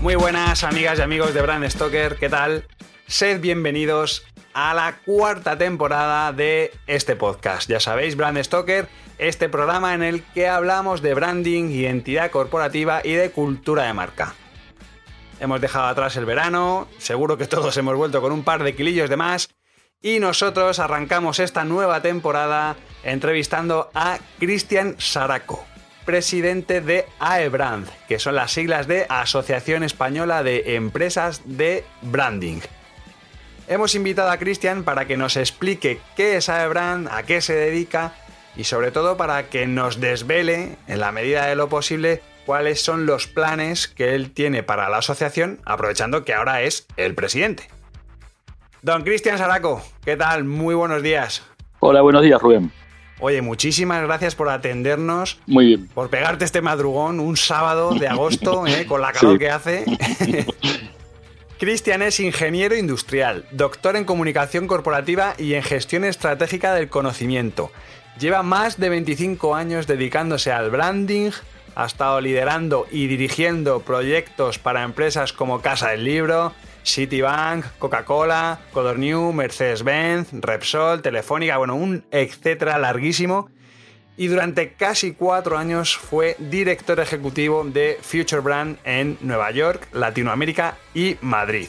Muy buenas amigas y amigos de Brand Stoker, ¿qué tal? Sed bienvenidos a la cuarta temporada de este podcast. Ya sabéis, Brand Stoker, este programa en el que hablamos de branding, identidad corporativa y de cultura de marca. Hemos dejado atrás el verano, seguro que todos hemos vuelto con un par de kilillos de más y nosotros arrancamos esta nueva temporada entrevistando a Cristian Saraco presidente de AEBRAND, que son las siglas de Asociación Española de Empresas de Branding. Hemos invitado a Cristian para que nos explique qué es AEBRAND, a qué se dedica y sobre todo para que nos desvele, en la medida de lo posible, cuáles son los planes que él tiene para la asociación, aprovechando que ahora es el presidente. Don Cristian Saraco, ¿qué tal? Muy buenos días. Hola, buenos días, Rubén. Oye, muchísimas gracias por atendernos. Muy bien. Por pegarte este madrugón un sábado de agosto, ¿eh? con la calor Sí. que hace. Cristian es ingeniero industrial, doctor en comunicación corporativa y en gestión estratégica del conocimiento. Lleva más de 25 años dedicándose al branding, ha estado liderando y dirigiendo proyectos para empresas como Casa del Libro, Citibank, Coca-Cola, Codorniu, Mercedes-Benz, Repsol, Telefónica, bueno, un etcétera larguísimo. Y durante casi cuatro años fue director ejecutivo de Future Brand en Nueva York, Latinoamérica y Madrid.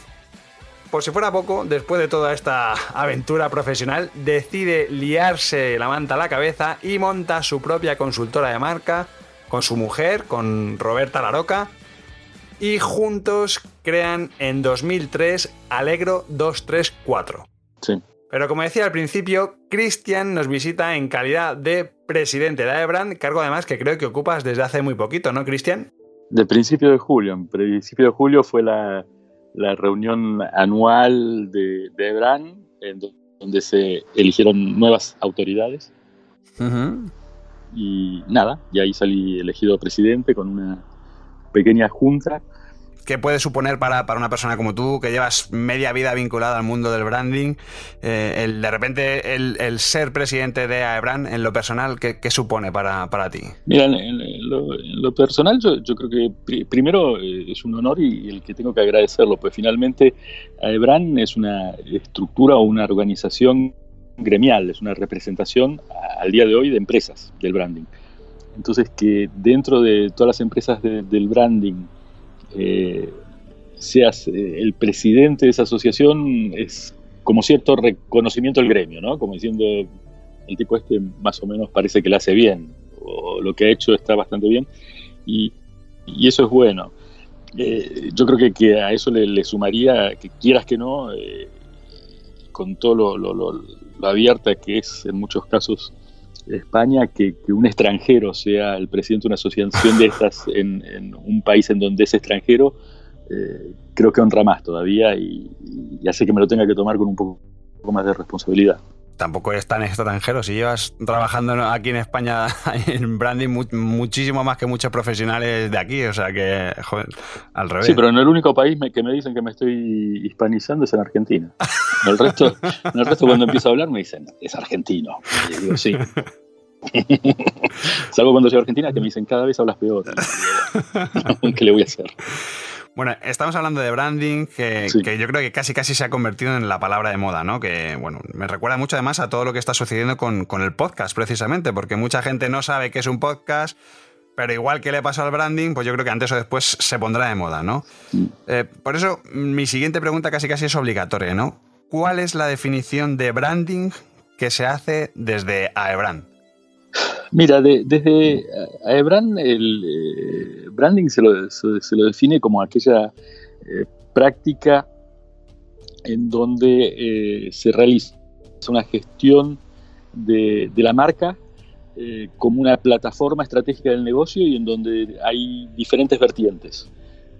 Por si fuera poco, después de toda esta aventura profesional, decide liarse la manta a la cabeza y monta su propia consultora de marca con su mujer, con Roberta Laroca, y juntos crean en 2003 Alegro 234. Sí. Pero como decía al principio, Cristian nos visita en calidad de presidente de Aebrand, cargo además que creo que ocupas desde hace muy poquito, ¿no, Cristian? De principio de julio. En principio de julio fue la, la reunión anual de, de en do- donde se eligieron nuevas autoridades. Y nada, y ahí salí elegido presidente con una pequeña junta. ¿Qué puede suponer para, para una persona como tú, que llevas media vida vinculada al mundo del branding, eh, el, de repente el, el ser presidente de Aebrand en lo personal, ¿qué, qué supone para, para ti? Mira, en, en lo, en lo personal yo, yo creo que pri- primero eh, es un honor y, el que tengo que agradecerlo, pues finalmente AEBRAN es una estructura o una organización gremial, es una representación a- al día de hoy de empresas del branding. Entonces que dentro de todas las empresas de- del branding eh, seas eh, el presidente de esa asociación es como cierto reconocimiento del gremio, ¿no? Como diciendo, el tipo este más o menos parece que lo hace bien, o lo que ha hecho está bastante bien, y, eso es bueno. Eh, yo creo que, a eso le, sumaría, que quieras que no, con todo lo, lo- lo- lo abierta que es en muchos casos España, que, que un extranjero sea el presidente de una asociación de estas en, en un país en donde es extranjero, eh, creo que honra más todavía y, y hace que me lo tenga que tomar con un poco, un poco más de responsabilidad. Tampoco eres tan extranjero, si llevas trabajando aquí en España en branding mu- muchísimo más que muchos profesionales de aquí, o sea que, joder, al revés. Sí, pero en el único país me- que me dicen que me estoy hispanizando es en Argentina. En el resto, en el resto cuando empiezo a hablar me dicen, es argentino. Y digo, sí. Salvo cuando soy a Argentina que me dicen, cada vez hablas peor. ¿Qué le voy a hacer? Bueno, estamos hablando de branding, que, Sí. que yo creo que casi casi se ha convertido en la palabra de moda, ¿no? Que, bueno, me recuerda mucho además a todo lo que está sucediendo con, con el podcast, precisamente, porque mucha gente no sabe qué es un podcast, pero igual que le pasó al branding, pues yo creo que antes o después se pondrá de moda, ¿no? Eh, por eso, mi siguiente pregunta casi casi es obligatoria, ¿no? ¿Cuál es la definición de branding que se hace desde Aebrand? Mira, de- desde Aebran el eh, branding se lo, se, se lo define como aquella eh, práctica en donde eh, se realiza una gestión de, la marca eh, como una plataforma estratégica del negocio y en donde hay diferentes vertientes.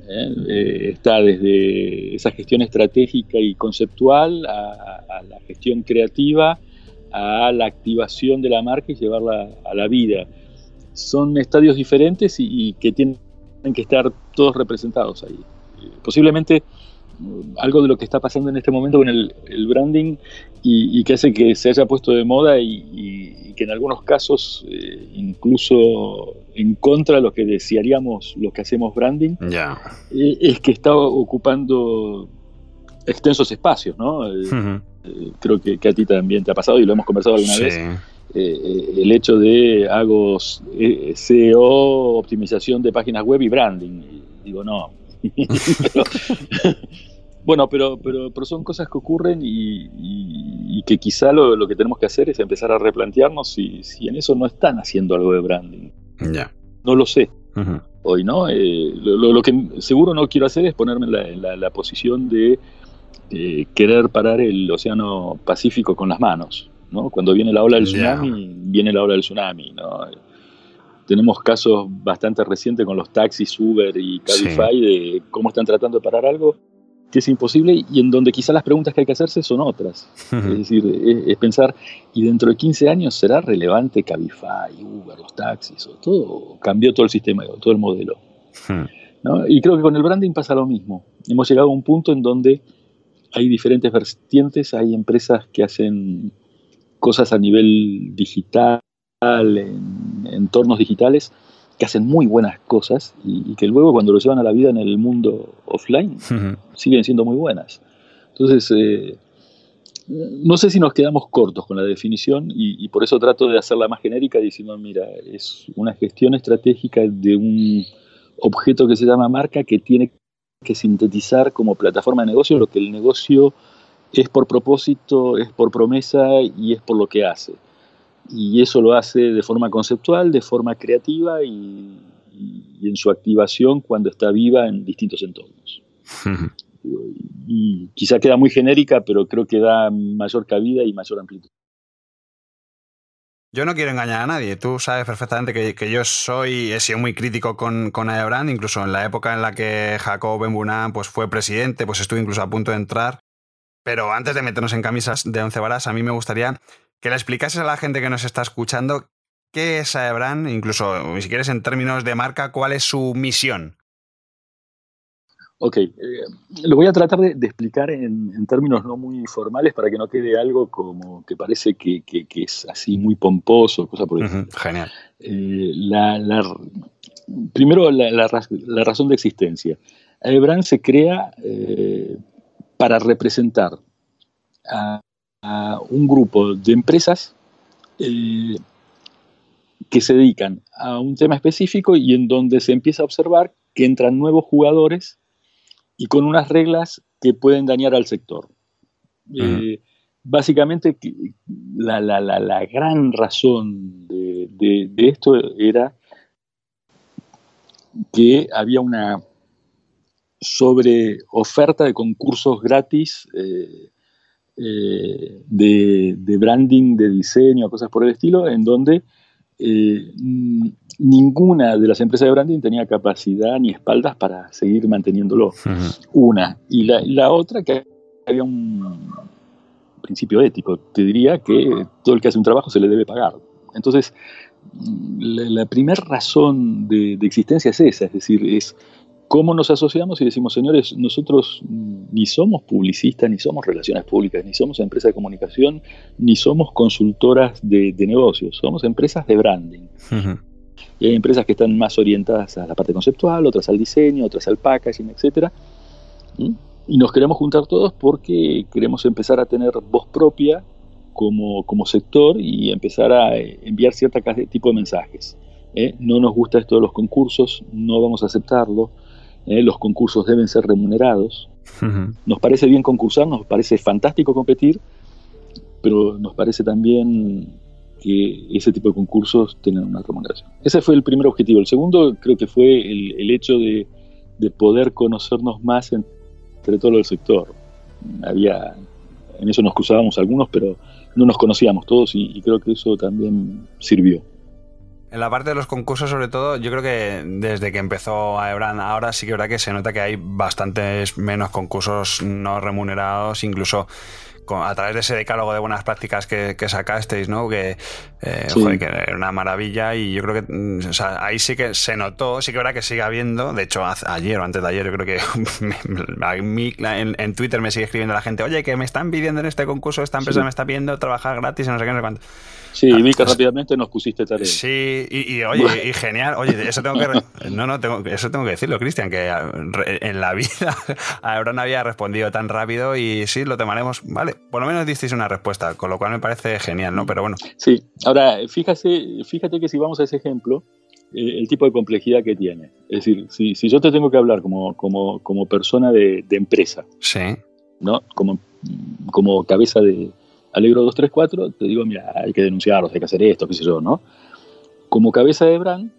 está desde esa gestión estratégica y conceptual a, la gestión creativa, a la activación de la marca y llevarla a la vida. Son estadios diferentes y que tienen que estar todos representados ahí. Posiblemente algo de lo que está pasando en este momento con el, branding y, que hace que se haya puesto de moda y, que en algunos casos eh, incluso en contra de lo que desearíamos los que hacemos branding, eh, es que está ocupando extensos espacios, ¿no? Eh, creo que, a ti también te ha pasado y lo hemos conversado alguna vez. el hecho de hago SEO, optimización de páginas web y branding. digo, no, bueno, pero, pero, pero son cosas que ocurren y, que quizá lo, que tenemos que hacer es empezar a replantearnos si, si en eso no están haciendo algo de branding. Ya. No lo sé. Hoy, ¿no? Eh, lo, que seguro no quiero hacer es ponerme en la, posición de querer parar el océano Pacífico con las manos. ¿no? Cuando viene la ola del tsunami, viene la ola del tsunami. ¿no? tenemos casos bastante recientes con los taxis, Uber y Cabify de cómo están tratando de parar algo que es imposible y en donde quizás las preguntas que hay que hacerse son otras. es decir, es, pensar, ¿y dentro de 15 años será relevante Cabify, Uber, los taxis? O todo cambió todo el sistema, todo el modelo. Y creo que con el branding pasa lo mismo. Hemos llegado a un punto en donde hay diferentes vertientes, hay empresas que hacen cosas a nivel digital, en entornos digitales que hacen muy buenas cosas y, que luego cuando lo llevan a la vida en el mundo offline siguen siendo muy buenas. Entonces, eh, no sé si nos quedamos cortos con la definición y, por eso trato de hacerla más genérica diciendo, mira, es una gestión estratégica de un objeto que se llama marca que tiene que sintetizar como plataforma de negocio lo que el negocio es por propósito, es por promesa y es por lo que hace y eso lo hace de forma conceptual, de forma creativa y, en su activación cuando está viva en distintos entornos. y quizá queda muy genérica, pero creo que da mayor cabida y mayor amplitud. Yo no quiero engañar a nadie. Tú sabes perfectamente que, yo soy, he sido muy crítico con, con Aebrand, incluso en la época en la que Jacob Benbunan pues, fue presidente, pues estuve incluso a punto de entrar. Pero antes de meternos en camisas de once varas, a mí me gustaría que le explicases a la gente que nos está escuchando qué es Aebran, incluso si quieres en términos de marca, cuál es su misión. Ok, eh, lo voy a tratar de, explicar en, términos no muy formales para que no quede algo como que parece que, es así muy pomposo, cosa por eso. genial. Eh, primero, la, razón de existencia. Aebran se crea eh, para representar a a un grupo de empresas que se dedican a un tema específico y en donde se empieza a observar que entran nuevos jugadores y con unas reglas que pueden dañar al sector. Eh, básicamente, la, la, gran razón de, esto era que había una sobre oferta de concursos gratis eh, eh, de, branding, de diseño, cosas por el estilo, en donde eh, ninguna de las empresas de branding tenía capacidad ni espaldas para seguir manteniéndolo. Una. Y la, otra, que había un principio ético. Te diría que todo el que hace un trabajo se le debe pagar. Entonces, la, primera razón de, de, existencia es esa, es decir, es ¿Cómo nos asociamos y decimos, señores, nosotros ni somos publicistas, ni somos relaciones públicas, ni somos empresas de comunicación, ni somos consultoras de, negocios, somos empresas de branding. Y hay empresas que están más orientadas a la parte conceptual, otras al diseño, otras al packaging, etc. Y nos queremos juntar todos porque queremos empezar a tener voz propia como, como sector y empezar a eh, enviar cierta tipo de mensajes. ¿eh? No nos gusta esto de los concursos, no vamos a aceptarlo ¿eh? los concursos deben ser remunerados. Nos parece bien concursar, nos parece fantástico competir, pero nos parece también que ese tipo de concursos tienen una remuneración. Ese fue el primer objetivo. El segundo creo que fue el, hecho de, poder conocernos más entre todo el sector. Había, en eso nos cruzábamos algunos, pero no nos conocíamos todos y, creo que eso también sirvió. En la parte de los concursos, sobre todo, yo creo que desde que empezó Ebran ahora sí que verdad que se nota que hay bastantes menos concursos no remunerados, incluso a través de ese decálogo de buenas prácticas que, sacasteis, ¿no? Que, eh, que era una maravilla y yo creo que mm, ahí sí que se notó, sí que verdad que sigue habiendo, de hecho ayer o antes de ayer yo creo que en, Twitter me sigue escribiendo la gente, oye, que me están pidiendo en este concurso, esta empresa me está pidiendo trabajar gratis y no sé qué, no sé cuánto. Sí, vi que rápidamente nos pusiste tarea. Sí, y, oye, y genial. Oye, eso tengo que. No, no, tengo, eso tengo que decirlo, Cristian, que en la vida Abraham había respondido tan rápido y sí, lo tomaremos. Vale, por lo menos disteis una respuesta, con lo cual me parece genial, ¿no? Pero bueno. Sí, ahora, fíjate, fíjate que si vamos a ese ejemplo, eh, el tipo de complejidad que tiene. Es decir, si, si yo te tengo que hablar como, como, como persona de, de empresa, sí. ¿no? Como, como cabeza de Alegro 234, te digo, mira, hay que denunciarlos, hay que hacer esto, qué sé yo, ¿no? Como cabeza de brand,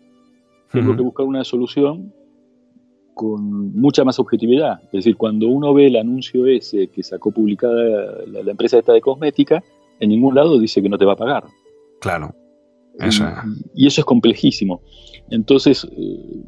tengo que buscar una solución con mucha más objetividad. Es decir, cuando uno ve el anuncio ese que sacó publicada la, empresa esta de cosmética, en ningún lado dice que no te va a pagar. Claro. Eso. Y, eso es complejísimo. Entonces, eh,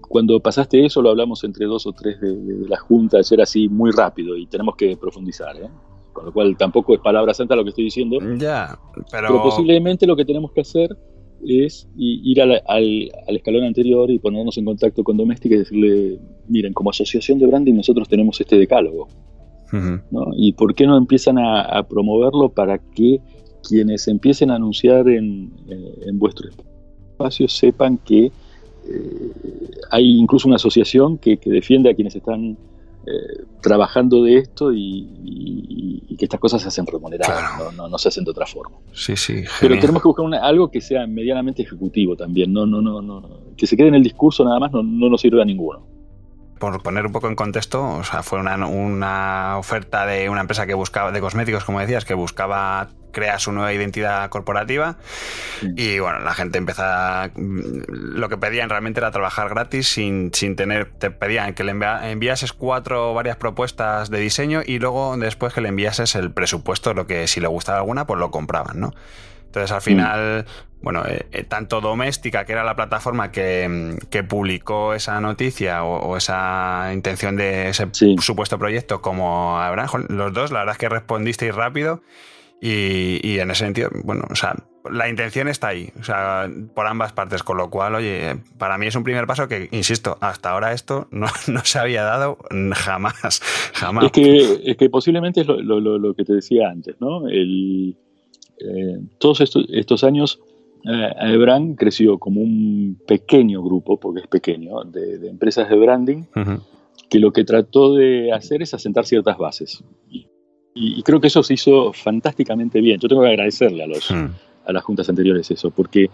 cuando pasaste eso, lo hablamos entre dos o tres de, de la Junta, era así muy rápido y tenemos que profundizar. ¿eh? con lo cual tampoco es palabra santa lo que estoy diciendo. Ya, pero... pero posiblemente lo que tenemos que hacer es ir al, escalón anterior y ponernos en contacto con Doméstica y decirle, miren, como asociación de branding nosotros tenemos este decálogo. ¿Y por qué no empiezan a, promoverlo para que quienes empiecen a anunciar en, eh, vuestro espacio sepan que eh, hay incluso una asociación que, que defiende a quienes están eh, trabajando de esto y, que estas cosas se hacen remuneradas, no, no, se hacen de otra forma. Sí, sí. Pero tenemos que buscar algo que sea medianamente ejecutivo también, no, no, no, no, que se quede en el discurso nada más no, no nos sirve a ninguno por poner un poco en contexto, o sea, fue una, una, oferta de una empresa que buscaba, de cosméticos, como decías, que buscaba crea su nueva identidad corporativa. Y bueno, la gente empezaba, mm, lo que pedían realmente era trabajar gratis sin, sin tener, te pedían que le enviases cuatro varias propuestas de diseño y luego después que le enviases el presupuesto, lo que si le gustaba alguna, pues lo compraban, ¿no? Entonces al final, bueno, eh, eh, tanto Doméstica, que era la plataforma que, mm, publicó esa noticia o, esa intención de ese supuesto proyecto, como Abraham, los dos, la verdad es que respondisteis rápido y, en ese sentido, bueno, o sea, la intención está ahí, o sea, por ambas partes, con lo cual, oye, para mí es un primer paso que, insisto, hasta ahora esto no, se había dado jamás, jamás. Es que, es que posiblemente es lo, que te decía antes, ¿no? El, eh, todos estos, años, eh, creció como un pequeño grupo, porque es pequeño, de, empresas de branding, que lo que trató de hacer es asentar ciertas bases. Y, creo que eso se hizo fantásticamente bien. Yo tengo que agradecerle a, los, hmm. a las juntas anteriores eso, porque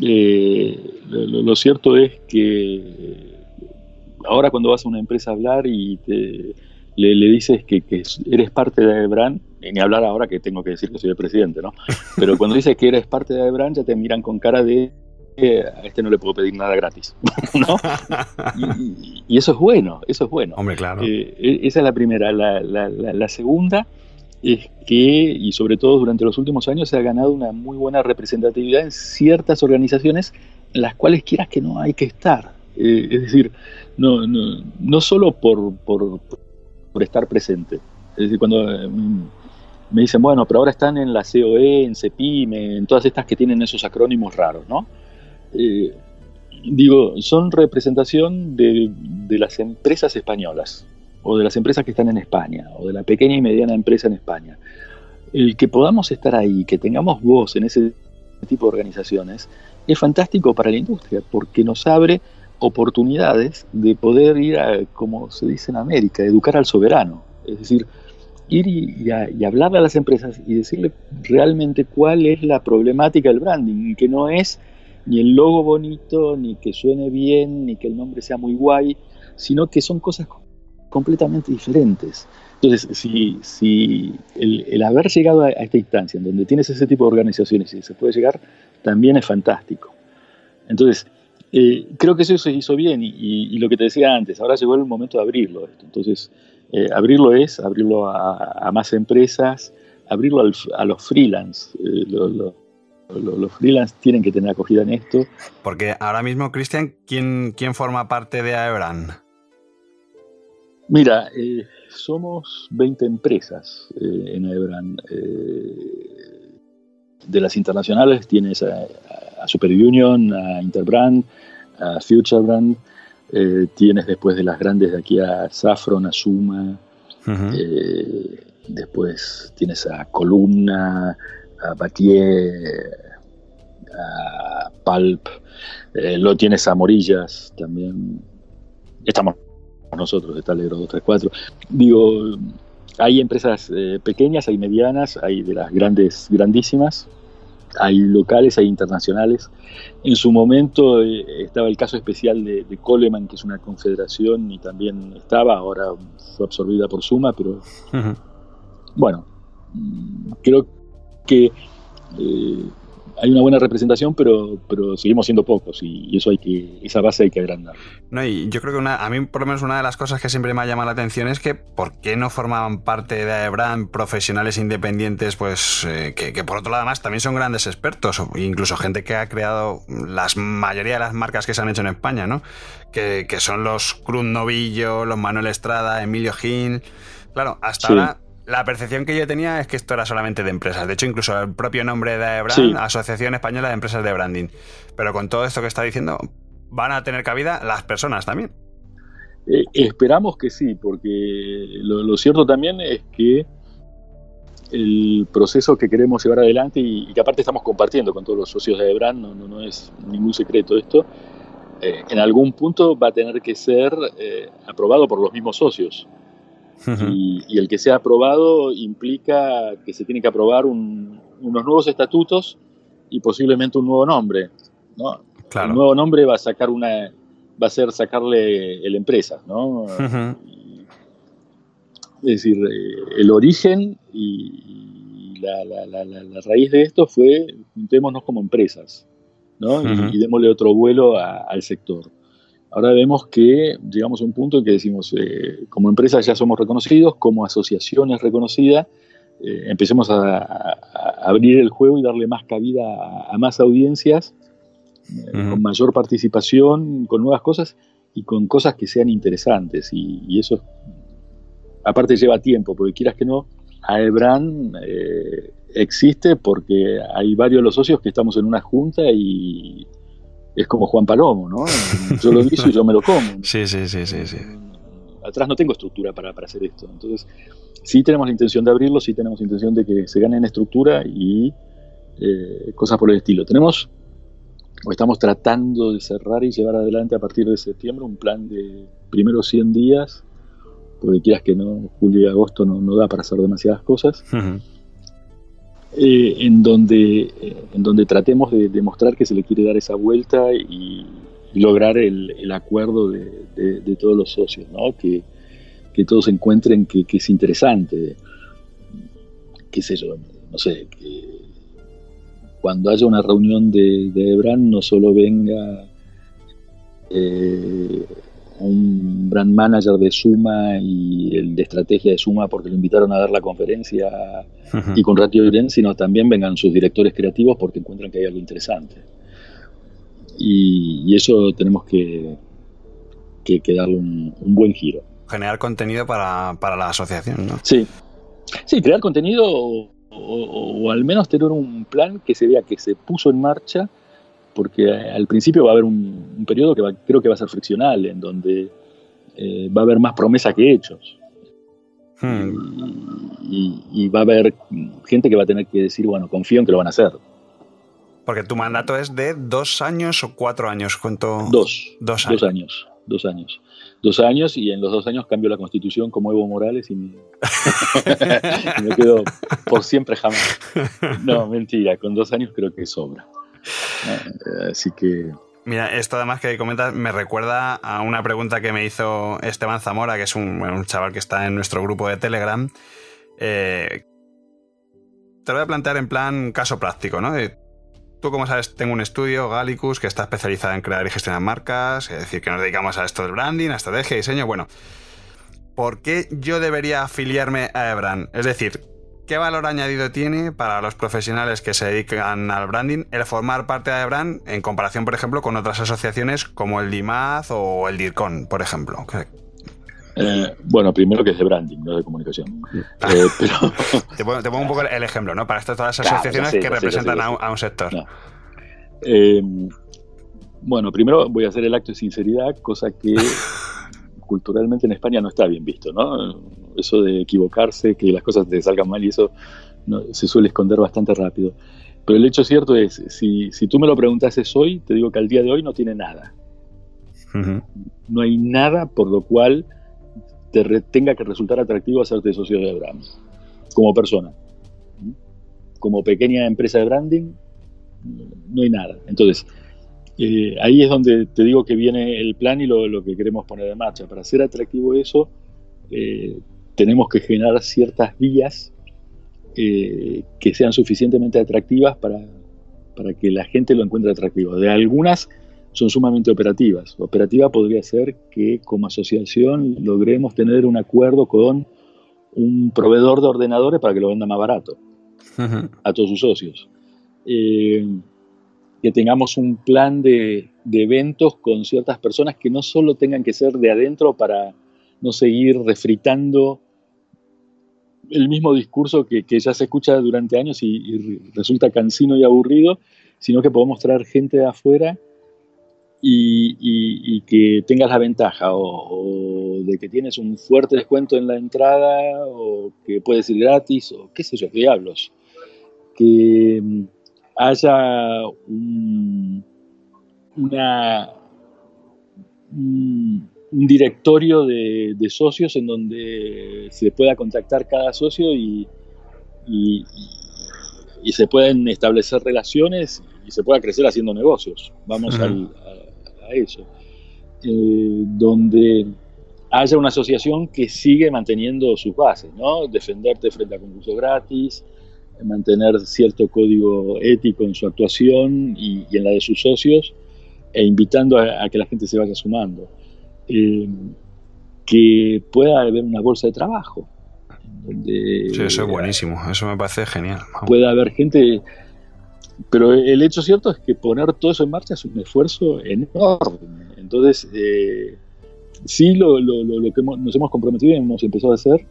eh, lo, cierto es que ahora cuando vas a una empresa a hablar y le, dices que, eres parte de Ebran, ni hablar ahora que tengo que decir que soy el presidente, ¿no? Pero cuando dices que eres parte de Ebran ya te miran con cara de a este no le puedo pedir nada gratis, ¿no? Y, eso es bueno, eso es bueno. Hombre, claro. Eh, e, esa es la primera. La, segunda es que, y sobre todo durante los últimos años, se ha ganado una muy buena representatividad en ciertas organizaciones en las cuales quieras que no hay que estar. Eh, es decir, no, no, no solo por, por, por, estar presente. Es decir, cuando eh, me dicen, bueno, pero ahora están en la COE, en CEPIME, en todas estas que tienen esos acrónimos raros, ¿no? Eh, digo, son representación de, las empresas españolas o de las empresas que están en España o de la pequeña y mediana empresa en España. El que podamos estar ahí, que tengamos voz en ese tipo de organizaciones, es fantástico para la industria porque nos abre oportunidades de poder ir a, como se dice en América, educar al soberano. Es decir, ir y, y, hablarle a las empresas y decirle realmente cuál es la problemática del branding, que no es ni el logo bonito, ni que suene bien, ni que el nombre sea muy guay, sino que son cosas completamente diferentes. Entonces, si, el, haber llegado a, esta instancia en donde tienes ese tipo de organizaciones y se puede llegar, también es fantástico. Entonces, eh, creo que eso se hizo bien y, lo que te decía antes, ahora llegó el momento de abrirlo. Entonces, eh, abrirlo es abrirlo a, más empresas, abrirlo a los freelance. Eh, los freelance tienen que tener acogida en esto. Porque ahora mismo, Cristian, ¿quién, ¿quién forma parte de Aebran? Mira, eh, somos 20 empresas eh, en Aebran. de las internacionales tienes a, Super Union, a Interbrand, a Futurebrand. tienes después de las grandes de aquí a Safron, a Suma. después tienes a Columna, a Batier, Pulp, eh, lo tienes a Morillas también. Estamos nosotros, está Alegro 234. Digo, hay empresas eh, pequeñas, hay medianas, hay de las grandes, grandísimas, hay locales, hay internacionales. En su momento eh, estaba el caso especial de, Coleman, que es una confederación y también estaba, ahora fue absorbida por Suma, pero bueno, creo que eh, hay una buena representación, pero, pero seguimos siendo pocos y, eso hay que, esa base hay que agrandar. No, y yo creo que una, a mí por lo menos una de las cosas que siempre me ha llamado la atención es que por qué no formaban parte de AEBRAN profesionales independientes, pues eh, que, por otro lado además también son grandes expertos, incluso gente que ha creado la mayoría de las marcas que se han hecho en España, ¿no? Que, son los Cruz Novillo, los Manuel Estrada, Emilio Gil. Claro, hasta ahora la percepción que yo tenía es que esto era solamente de empresas. De hecho, incluso el propio nombre de Brand, Asociación Española de Empresas de Branding. Pero con todo esto que está diciendo, van a tener cabida las personas también. Eh, esperamos que sí, porque lo, cierto también es que el proceso que queremos llevar adelante y, que aparte estamos compartiendo con todos los socios de Brand, no, no, es ningún secreto esto, eh, en algún punto va a tener que ser eh, aprobado por los mismos socios y, el que sea aprobado implica que se tiene que aprobar unos nuevos estatutos y posiblemente un nuevo nombre. ¿no? El nuevo nombre va a sacar una va a ser sacarle la empresa, ¿no? Es decir, eh, el origen y la, raíz de esto fue juntémonos como empresas, ¿no? y, démosle otro vuelo al sector. Ahora vemos que llegamos a un punto en que decimos, eh, como empresa ya somos reconocidos, como asociación es reconocida, eh, empecemos a, abrir el juego y darle más cabida a, más audiencias, eh, con mayor participación, con nuevas cosas y con cosas que sean interesantes. Y, eso, aparte, lleva tiempo, porque quieras que no, AEBRAN existe porque hay varios de los socios que estamos en una junta y es como Juan Palomo, ¿no? Yo lo hice y yo me lo como. Sí, sí, sí, sí, sí. Atrás no tengo estructura para, hacer esto. Entonces, sí tenemos la intención de abrirlo, sí tenemos intención de que se gane en estructura y eh, cosas por el estilo. Tenemos, o estamos tratando de cerrar y llevar adelante a partir de septiembre un plan de primeros 100 días, porque quieras que no, julio y agosto no, da para hacer demasiadas cosas. Eh, en, donde, en donde tratemos de demostrar que se le quiere dar esa vuelta y, lograr el, acuerdo de, todos los socios, ¿no? que, todos encuentren que, es interesante, qué sé yo, no sé, que cuando haya una reunión de, de EBRAN no solo venga eh, un brand manager de Suma y el de estrategia de Suma porque lo invitaron a dar la conferencia y con Radio Irene, sino también vengan sus directores creativos porque encuentran que hay algo interesante. Y, eso tenemos que, que, darle un, buen giro. Generar contenido para, la asociación, ¿no? Sí. Sí, crear contenido o, al menos tener un plan que se vea que se puso en marcha porque al principio va a haber un, periodo que creo que va a ser friccional, en donde eh, va a haber más promesas que hechos. Hmm. Y, va a haber gente que va a tener que decir, bueno, confío en que lo van a hacer. Porque tu mandato es de dos años o cuatro años, ¿cuánto? Dos. Dos años. Dos años. Dos años. Dos años y en los dos años cambio la constitución como Evo Morales y me, y me quedo por siempre jamás. No, mentira, con dos años creo que sobra. Eh, así que... Mira, esto además que comentas me recuerda a una pregunta que me hizo Esteban Zamora, que es un, chaval que está en nuestro grupo de Telegram. Eh, te lo voy a plantear en plan caso práctico, ¿no? tú, como sabes, tengo un estudio, Galicus, que está especializado en crear y gestionar marcas, es decir, que nos dedicamos a esto del branding, a estrategia, diseño. Bueno, ¿por qué yo debería afiliarme a Ebran? Es decir, ¿qué valor añadido tiene para los profesionales que se dedican al branding el formar parte de Brand en comparación, por ejemplo, con otras asociaciones como el DIMAZ o el DIRCON, por ejemplo? Eh, bueno, primero que es de branding, no de comunicación. Ah. Eh, pero... te, pongo, un poco el ejemplo, ¿no? Para estas todas las asociaciones que representan a, un, sector. Eh, bueno, primero voy a hacer el acto de sinceridad, cosa que culturalmente en España no está bien visto, ¿no? Eso de equivocarse, que las cosas te salgan mal y eso se suele esconder bastante rápido. Pero el hecho cierto es, si, si tú me lo preguntases hoy, te digo que al día de hoy no tiene nada. No hay nada por lo cual te tenga que resultar atractivo hacerte socio de Abraham, como persona. Como pequeña empresa de branding, no hay nada. Entonces, eh, ahí es donde te digo que viene el plan y lo, que queremos poner en marcha. Para hacer atractivo eso, eh, tenemos que generar ciertas vías eh, que sean suficientemente atractivas para, para que la gente lo encuentre atractivo. De algunas son sumamente operativas. Operativa podría ser que como asociación logremos tener un acuerdo con un proveedor de ordenadores para que lo venda más barato a todos sus socios. Que tengamos un plan de, eventos con ciertas personas que no solo tengan que ser de adentro para no seguir refritando el mismo discurso que, ya se escucha durante años y, resulta cansino y aburrido, sino que podemos traer gente de afuera y, que tengas la ventaja o, de que tienes un fuerte descuento en la entrada o que puedes ir gratis o qué sé yo, diablos. Que haya un, una, un, directorio de, socios en donde se pueda contactar cada socio y, y, se pueden establecer relaciones y se pueda crecer haciendo negocios. Vamos a, eso. Eh, donde haya una asociación que sigue manteniendo sus bases, ¿no? Defenderte frente a concursos gratis, mantener cierto código ético en su actuación y, en la de sus socios, e invitando a, que la gente se vaya sumando. Eh, que pueda haber una bolsa de trabajo. sí, eso es buenísimo, eso me parece genial. Puede haber gente pero el hecho cierto es que poner todo eso en marcha es un esfuerzo enorme. Entonces, eh, sí, lo, que nos hemos comprometido y hemos empezado a hacer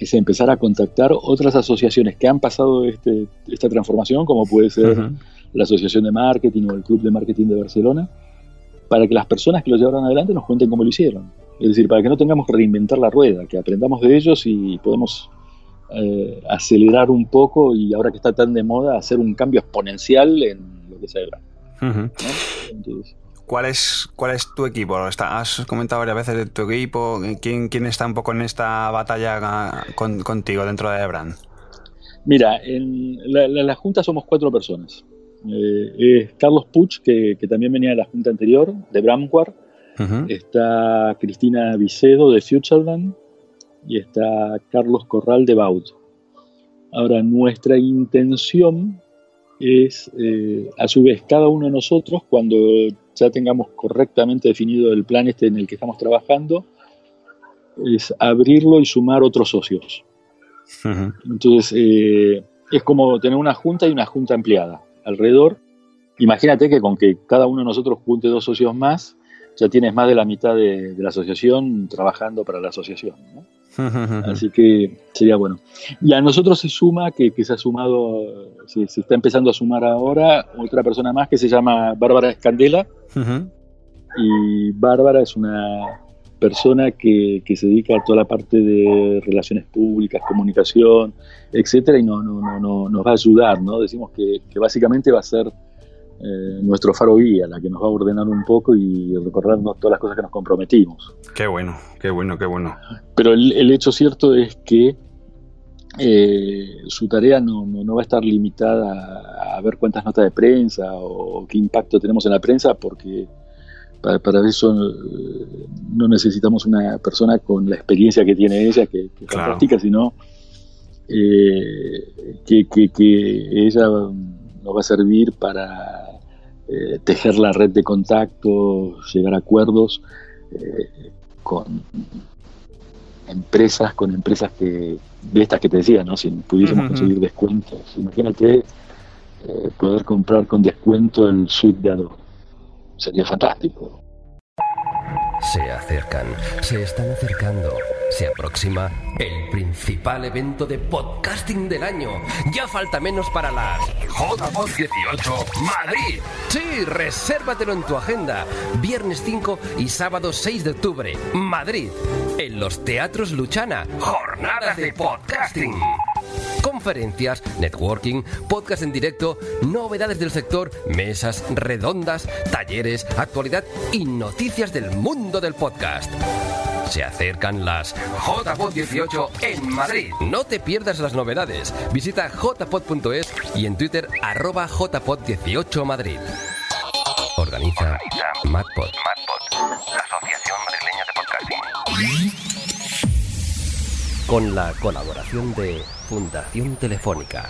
es empezar a contactar otras asociaciones que han pasado este, esta transformación, como puede ser la Asociación de Marketing o el Club de Marketing de Barcelona, para que las personas que lo llevaron adelante nos cuenten cómo lo hicieron. Es decir, para que no tengamos que reinventar la rueda, que aprendamos de ellos y podemos eh, acelerar un poco y ahora que está tan de moda, hacer un cambio exponencial en lo que se ¿Cuál, es, ¿Cuál es tu equipo? has comentado varias veces de tu equipo. ¿Quién, quién está un poco en esta batalla contigo dentro de Brand? Mira, en la, Junta somos cuatro personas. Eh, es Carlos Puch, que, también venía de la Junta anterior, de Bramquar. Está Cristina Vicedo, de Futureland y está Carlos Corral de Baud. Ahora, nuestra intención es, eh, a su vez, cada uno de nosotros, cuando ya tengamos correctamente definido el plan este en el que estamos trabajando, es abrirlo y sumar otros socios. Entonces, eh, es como tener una junta y una junta ampliada alrededor. Imagínate que con que cada uno de nosotros junte dos socios más, ya tienes más de la mitad de, la asociación trabajando para la asociación. Así que sería bueno. Y a nosotros se suma, que, se ha sumado, se, está empezando a sumar ahora, otra persona más que se llama Bárbara Escandela. Y Bárbara es una persona que, se dedica a toda la parte de relaciones públicas, comunicación, etcétera, y no, no, no, nos va a ayudar, ¿no? Decimos que, que básicamente va a ser eh, nuestro faro guía, la que nos va a ordenar un poco y recordarnos todas las cosas que nos comprometimos. Qué bueno, qué bueno, qué bueno. Pero el, hecho cierto es que eh, su tarea no, va a estar limitada a, ver cuántas notas de prensa o qué impacto tenemos en la prensa, porque para, eso eh, no necesitamos una persona con la experiencia que tiene ella, que, que practica, sino que, que ella nos va a servir para eh, tejer la red de contactos, llegar a acuerdos eh, con, empresas con empresas que de estas que te decía, ¿no? Si pudiésemos conseguir descuentos, imagínate eh, poder comprar con descuento el suite de Adobe. Sería fantástico. Se acercan, se están acercando. Se aproxima el principal evento de podcasting del año. Ya falta menos para las JPod 18 Madrid. Sí, resérvatelo en tu agenda. Viernes 5 y sábado 6 de octubre, Madrid. En los teatros Luchana. Jornadas de podcasting conferencias, networking, podcast en directo, novedades del sector, mesas redondas, talleres, actualidad y noticias del mundo del podcast. Se acercan las JPod 18 en Madrid. No te pierdas las novedades. Visita jpod.es y en Twitter arroba jpod18 Madrid. Organiza, MadPod. la Asociación Madrileña de Podcasting con la colaboración de Fundación Telefónica.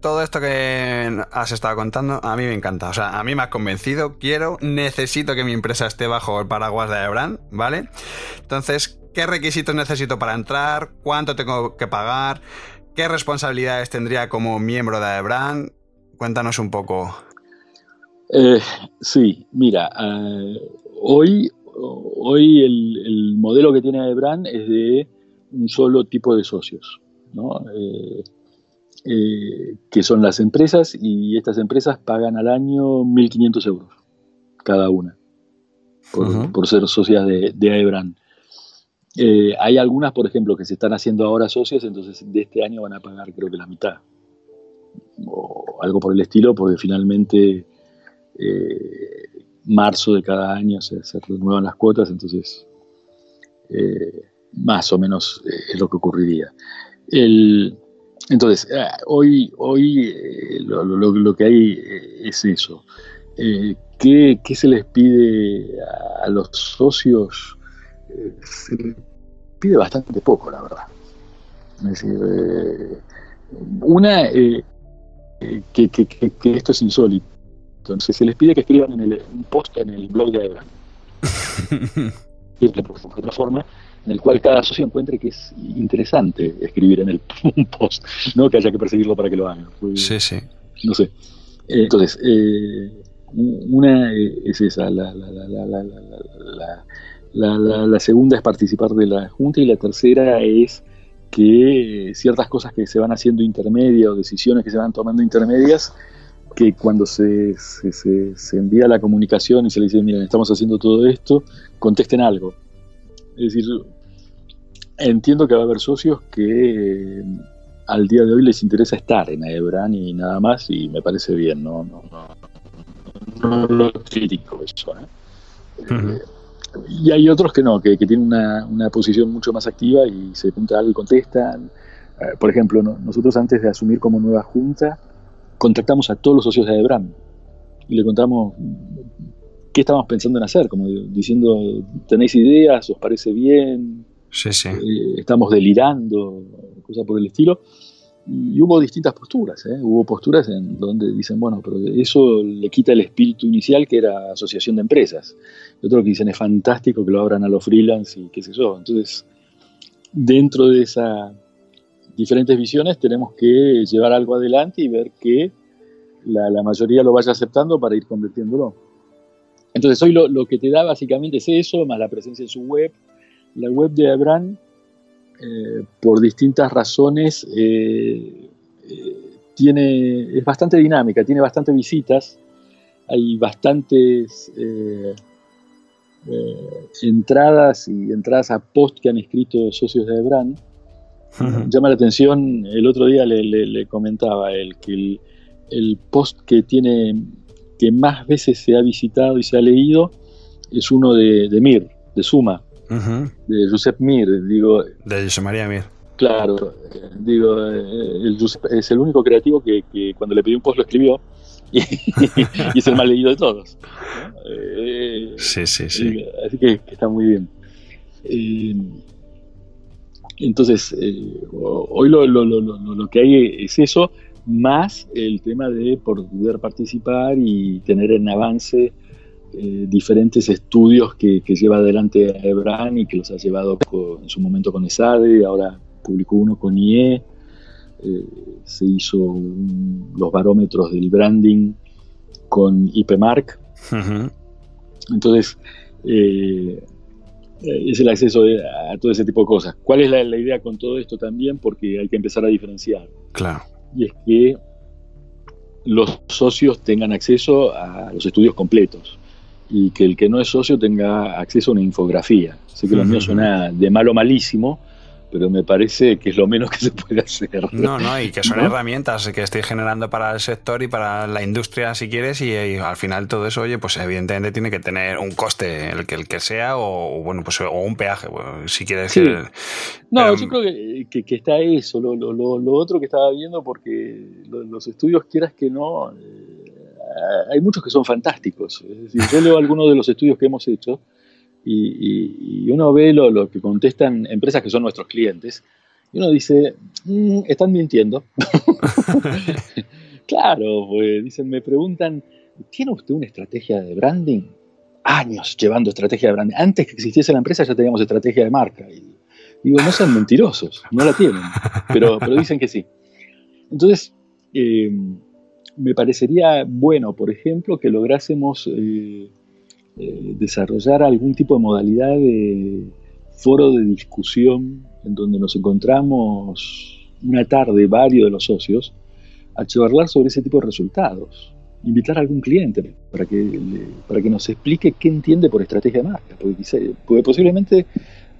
Todo esto que has estado contando a mí me encanta. O sea, a mí me ha convencido. Quiero, necesito que mi empresa esté bajo el paraguas de Aebran, ¿vale? Entonces, ¿qué requisitos necesito para entrar? ¿Cuánto tengo que pagar? ¿Qué responsabilidades tendría como miembro de Aebran? Cuéntanos un poco. Eh, sí, mira, eh, hoy hoy el, modelo que tiene Ebran es de un solo tipo de socios, eh, eh, que son las empresas y estas empresas pagan al año 1.500 euros cada una por, ser socias de, de Ebran. Eh, hay algunas, por ejemplo, que se están haciendo ahora socias, entonces de este año van a pagar creo que la mitad o algo por el estilo, porque finalmente marzo de cada año se, renuevan las cuotas, entonces eh, más o menos eh, es lo que ocurriría. Entonces, eh, hoy, hoy lo, que hay es eso. ¿qué, se les pide a, los socios? se les pide bastante poco, la verdad. Es decir, una, que, que esto es insólito entonces se les pide que escriban en el, un post en el blog de Aebran. de otra forma, en el cual cada socio encuentre que es interesante escribir en el un post, no que haya que perseguirlo para que lo hagan. sí, sí. No sé. Eh, entonces, eh, una es esa, la, la, segunda es participar de la Junta y la tercera es que ciertas cosas que se van haciendo intermedias o decisiones que se van tomando intermedias que cuando se, se, envía la comunicación y se le dice, miren, estamos haciendo todo esto, contesten algo. Es decir, entiendo que va a haber socios que eh, al día de hoy les interesa estar en Aebran y nada más, y me parece bien, no, no, no, lo critico eso. ¿eh? Eh, y hay otros que no, que, tienen una, una, posición mucho más activa y se pregunta algo y contestan. por ejemplo, nosotros antes de asumir como nueva junta, contactamos a todos los socios de Aebram y le contamos qué estábamos pensando en hacer, como diciendo, ¿tenéis ideas? ¿Os parece bien? Sí, sí. Eh, estamos delirando, cosas por el estilo. Y hubo distintas posturas, ¿eh? hubo posturas en donde dicen, bueno, pero eso le quita el espíritu inicial que era asociación de empresas. Y otros que dicen, es fantástico que lo abran a los freelance y qué sé yo. Entonces, dentro de esa diferentes visiones, tenemos que llevar algo adelante y ver que la, mayoría lo vaya aceptando para ir convirtiéndolo. Entonces hoy lo, que te da básicamente es eso, más la presencia en su web. La web de Abraham, eh, por distintas razones, eh, eh, tiene, es bastante dinámica, tiene bastantes visitas, hay bastantes entradas y entradas a post que han escrito socios de Abraham. Llama la atención, el otro día le, comentaba el que el, post que tiene que más veces se ha visitado y se ha leído es uno de, Mir, de Suma, de Josep Mir, digo. De José María Mir. Claro, digo, el es el único creativo que, cuando le pedí un post lo escribió y, es el más leído de todos. Eh, sí, sí, sí. Así que, está muy bien. Eh, entonces, eh, hoy lo, que hay es eso, más el tema de poder participar y tener en avance eh, diferentes estudios que, lleva adelante Ebran y que los ha llevado en su momento con ESADE, ahora publicó uno con IE, eh, se hizo los barómetros del branding con IPMark. Entonces, eh, es el acceso a todo ese tipo de cosas. ¿Cuál es la, la, idea con todo esto también? Porque hay que empezar a diferenciar. Claro. Y es que los socios tengan acceso a los estudios completos y que el que no es socio tenga acceso a una infografía. Sé que lo mío suena de malo malísimo, pero me parece que es lo menos que se puede hacer. No, no, y que son herramientas que estoy generando para el sector y para la industria, si quieres, y, al final todo eso, oye, pues evidentemente tiene que tener un coste, el que, el que sea, o, bueno, pues o un peaje, si quieres. no, yo creo que, que, está eso, lo, lo, lo, otro que estaba viendo, porque los estudios, quieras que no, hay muchos que son fantásticos. Es decir, yo leo algunos de los estudios que hemos hecho y, uno ve lo, que contestan empresas que son nuestros clientes, y uno dice, mm, están mintiendo. claro, pues dicen, me preguntan, ¿tiene usted una estrategia de branding? Años llevando estrategia de branding. Antes que existiese la empresa ya teníamos estrategia de marca. Y digo, no sean mentirosos, no la tienen, pero, pero dicen que sí. Entonces, eh, me parecería bueno, por ejemplo, que lográsemos eh, eh, desarrollar algún tipo de modalidad de foro de discusión en donde nos encontramos una tarde varios de los socios a charlar sobre ese tipo de resultados. Invitar a algún cliente para que, para que nos explique qué entiende por estrategia de marca, porque, posiblemente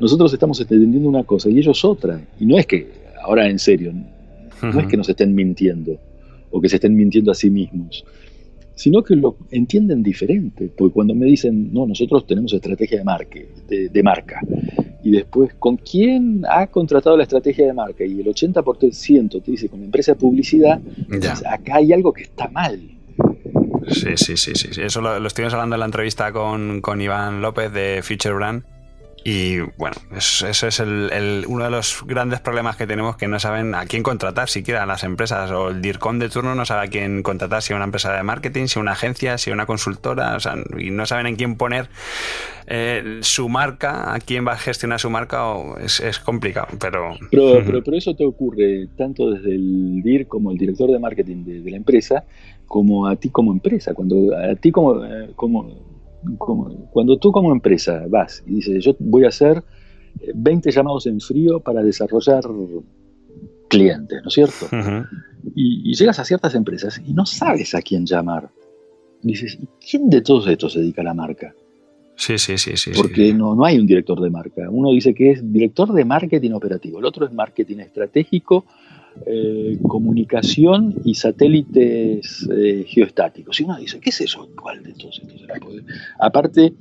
nosotros estamos entendiendo una cosa y ellos otra. Y no es que, ahora en serio, no es que nos estén mintiendo o que se estén mintiendo a sí mismos sino que lo entienden diferente, porque cuando me dicen, no, nosotros tenemos estrategia de, marca, de, marca, y después, ¿con quién ha contratado la estrategia de marca? Y el 80% te dice, con la empresa de publicidad, acá hay algo que está mal. Sí, sí, sí, sí. Eso lo, estuvimos hablando en la entrevista con, con Iván López de Future Brand y bueno, eso, es el, uno de los grandes problemas que tenemos que no saben a quién contratar siquiera las empresas o el DIRCOM de turno no sabe a quién contratar, si una empresa de marketing, si una agencia, si una consultora, o sea, y no saben en quién poner eh, su marca, a quién va a gestionar su marca, o es, complicado, pero... Pero, pero, eso te ocurre tanto desde el DIR como el director de marketing de, la empresa, como a ti como empresa, cuando a ti como, eh, como cuando tú como empresa vas y dices, yo voy a hacer 20 llamados en frío para desarrollar clientes, ¿no es cierto? y, llegas a ciertas empresas y no sabes a quién llamar. Dices, ¿y quién de todos estos se dedica a la marca? Sí, sí, sí, sí. Porque No, no hay un director de marca. Uno dice que es director de marketing operativo, el otro es marketing estratégico eh, comunicación y satélites eh, geostáticos. Y uno dice, ¿qué es eso? ¿Cuál de todos estos Aparte,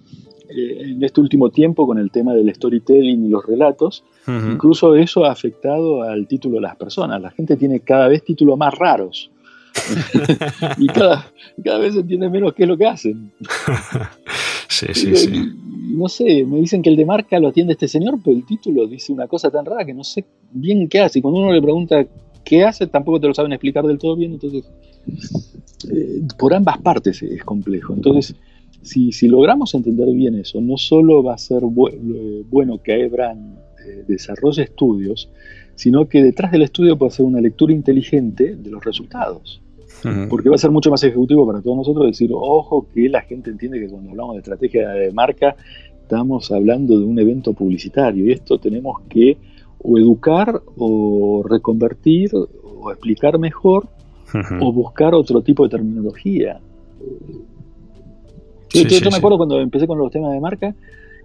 eh, en este último tiempo, con el tema del storytelling y los relatos, incluso eso ha afectado al título de las personas. La gente tiene cada vez títulos más raros. y cada, cada vez entiende menos qué es lo que hacen. sí, sí, sí. No sé, me dicen que el de marca lo atiende este señor, pero el título dice una cosa tan rara que no sé bien qué hace. Y cuando uno le pregunta qué hace, tampoco te lo saben explicar del todo bien, entonces eh, por ambas partes es complejo. Entonces, si, si, logramos entender bien eso, no solo va a ser eh, bueno que Ebran eh, desarrolle estudios, sino que detrás del estudio puede ser una lectura inteligente de los resultados. Porque va a ser mucho más ejecutivo para todos nosotros decir, ojo, que la gente entiende que cuando hablamos de estrategia de marca, estamos hablando de un evento publicitario y esto tenemos que o educar o reconvertir o explicar mejor o buscar otro tipo de terminología. yo, me acuerdo cuando empecé con los temas de marca,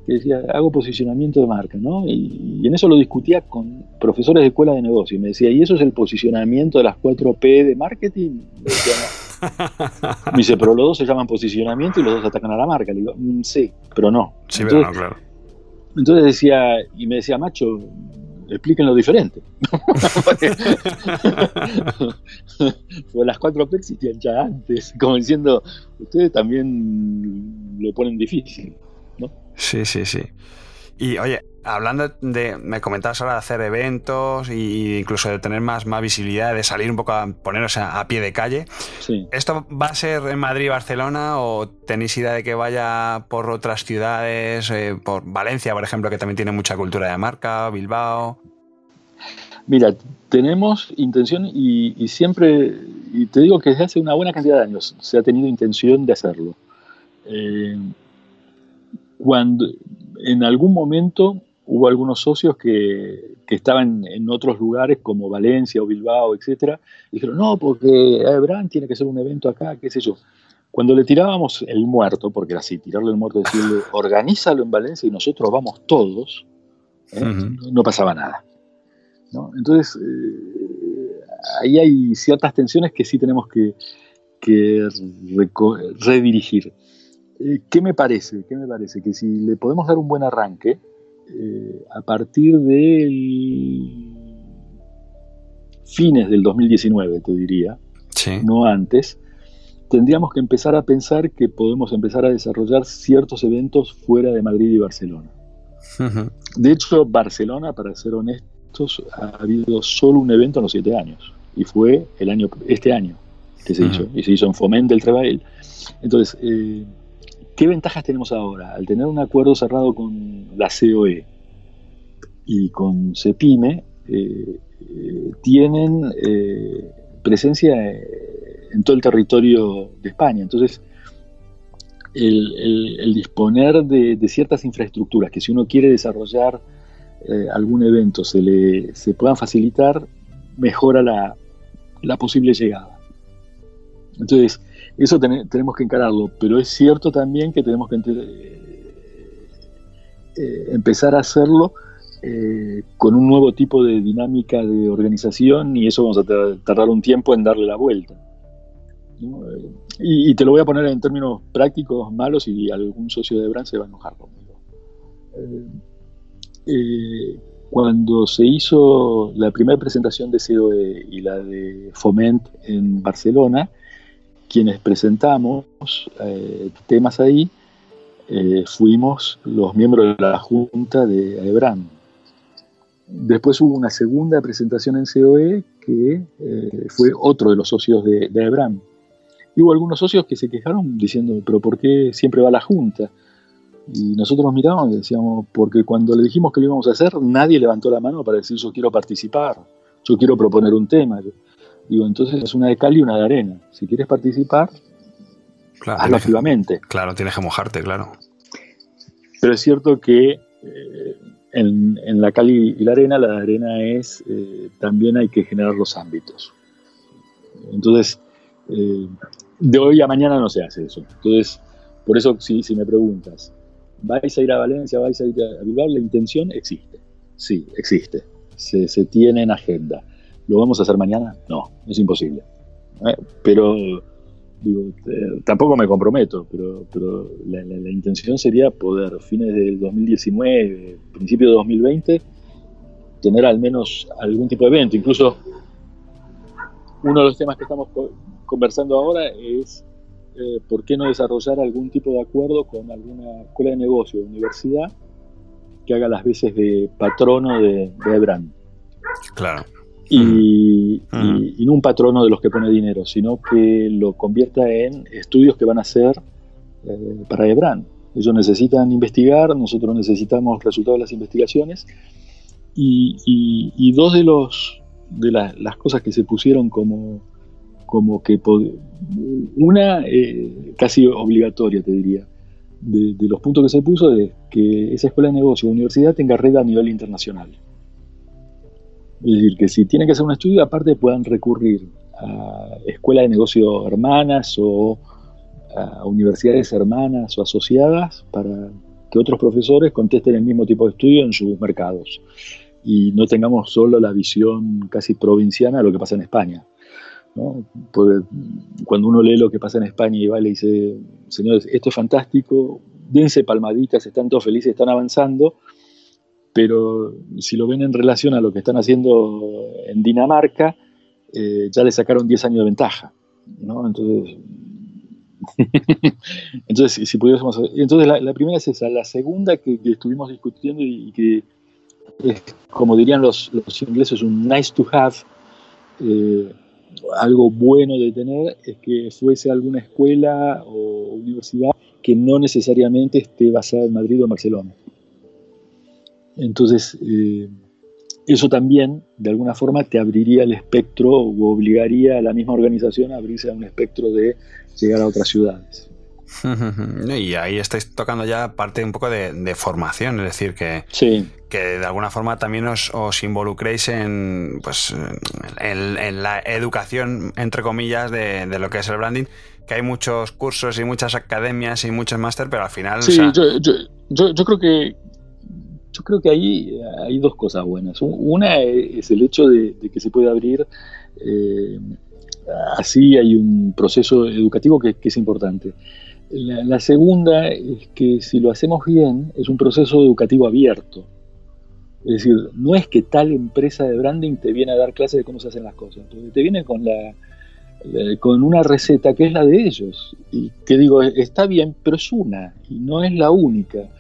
que decía, hago posicionamiento de marca, ¿no? Y, en eso lo discutía con profesores de escuela de negocio. Y me decía, ¿y eso es el posicionamiento de las 4P de marketing? Me dice, pero los dos se llaman posicionamiento y los dos atacan a la marca. Le digo, mm, sí, pero no. Sí, pero no, claro. Entonces decía, y me decía, macho, explíquenlo diferente. pues las cuatro P existían ya antes, como diciendo, ustedes también lo ponen difícil, ¿no? Sí, sí, sí. Y oye, hablando de, me comentabas ahora de hacer eventos e incluso de tener más, más visibilidad, de salir un poco a poneros a, pie de calle. ¿Esto va a ser en Madrid Barcelona o tenéis idea de que vaya por otras ciudades, eh, por Valencia, por ejemplo, que también tiene mucha cultura de marca, Bilbao? Mira, tenemos intención y, siempre, y te digo que desde hace una buena cantidad de años se ha tenido intención de hacerlo. Eh, cuando en algún momento hubo algunos socios que, estaban en otros lugares como Valencia o Bilbao, etcétera, y dijeron, no, porque Brand tiene que ser un evento acá, qué sé yo. Cuando le tirábamos el muerto, porque era así, tirarle el muerto, decirle, organízalo en Valencia y nosotros vamos todos, ¿eh? no pasaba nada. Entonces, eh, ahí hay ciertas tensiones que sí tenemos que, redirigir. Eh, ¿Qué me parece? ¿Qué me parece? Que si le podemos dar un buen arranque, eh, a partir de fines del 2019, te diría, no antes, tendríamos que empezar a pensar que podemos empezar a desarrollar ciertos eventos fuera de Madrid y Barcelona. De hecho, Barcelona, para ser honesto, ha habido solo un evento en los siete años, y fue el año, este año que se hizo, y se hizo en Foment del Trabail. Entonces, eh, ¿qué ventajas tenemos ahora? Al tener un acuerdo cerrado con la COE y con CEPIME, eh, eh, tienen presencia en todo el territorio de España. Entonces, el, disponer de, ciertas infraestructuras que si uno quiere desarrollar eh, algún evento se le se puedan facilitar, mejora la, la posible llegada. Entonces, eso tenemos que encararlo, pero es cierto también que tenemos que eh, eh, empezar a hacerlo con un nuevo tipo de dinámica de organización y eso vamos a tardar un tiempo en darle la vuelta. Y, te lo voy a poner en términos prácticos malos y algún socio de Brand se va a enojar conmigo. Eh, cuando se hizo la primera presentación de COE y la de Foment en Barcelona, quienes presentamos eh, temas ahí, eh, fuimos los miembros de la junta de AEBRAM. Después hubo una segunda presentación en COE que fue otro de los socios de, de AEBRAM. Y hubo algunos socios que se quejaron diciendo, pero ¿por qué siempre va la junta? Y nosotros nos mirábamos y decíamos, porque cuando le dijimos que lo íbamos a hacer, nadie levantó la mano para decir yo quiero participar, yo quiero proponer un tema. Digo, entonces es una de cal y una de arena. Si quieres participar, claro, hazlo activamente. Claro, tienes que mojarte, claro. Pero es cierto que eh, en, la cal y la arena, la arena es, eh, también hay que generar los ámbitos. Entonces, eh, de hoy a mañana no se hace eso. Entonces, por eso, si, si me preguntas, ¿Vais a ir a Valencia? ¿Vais a ir a Bilbao? La intención existe. Sí, existe. Se, tiene en agenda. ¿Lo vamos a hacer mañana? No, es imposible. Eh, pero, digo, eh, tampoco me comprometo, pero, pero la, intención sería poder, fines del 2019, principio de 2020, tener al menos algún tipo de evento. Incluso uno de los temas que estamos conversando ahora es eh, ¿por qué no desarrollar algún tipo de acuerdo con alguna escuela de negocio o universidad que haga las veces de patrono de, de Claro. Y, no un patrono de los que pone dinero, sino que lo convierta en estudios que van a ser eh, para Ebran. Ellos necesitan investigar, nosotros necesitamos resultados de las investigaciones. Y, dos de los de las cosas que se pusieron como como que una eh, casi obligatoria, te diría, de, los puntos que se puso es que esa escuela de negocio o universidad tenga red a nivel internacional. Es decir, que si tienen que hacer un estudio, aparte puedan recurrir a escuelas de negocio hermanas o a universidades hermanas o asociadas para que otros profesores contesten el mismo tipo de estudio en sus mercados y no tengamos solo la visión casi provinciana de lo que pasa en España. Porque cuando uno lee lo que pasa en España y va y le dice, señores, esto es fantástico, dense palmaditas, están todos felices, están avanzando, pero si lo ven en relación a lo que están haciendo en Dinamarca, eh, ya le sacaron 10 años de ventaja. Entonces, entonces, si pudiésemos, entonces la, primera es esa. La segunda que, estuvimos discutiendo y, que es, como dirían los, los, ingleses, un nice to have, eh, algo bueno de tener, es que fuese alguna escuela o universidad que no necesariamente esté basada en Madrid o en Barcelona. Entonces, eh, eso también, de alguna forma, te abriría el espectro o obligaría a la misma organización a abrirse a un espectro de llegar a otras ciudades. Y ahí estáis tocando ya parte un poco de, formación, es decir, que, que de alguna forma también os, involucréis en, pues, en, la educación, entre comillas, de, lo que es el branding, que hay muchos cursos y muchas academias y muchos máster, pero al final... Sí, yo, yo, creo que, yo creo que ahí hay dos cosas buenas. Una es el hecho de, que se puede abrir, eh, así hay un proceso educativo que, es importante. La, segunda es que si lo hacemos bien, es un proceso educativo abierto. Es decir, no es que tal empresa de branding te viene a dar clases de cómo se hacen las cosas, porque te viene con la, con una receta que es la de ellos. Y que digo, está bien, pero es una, y no es la única.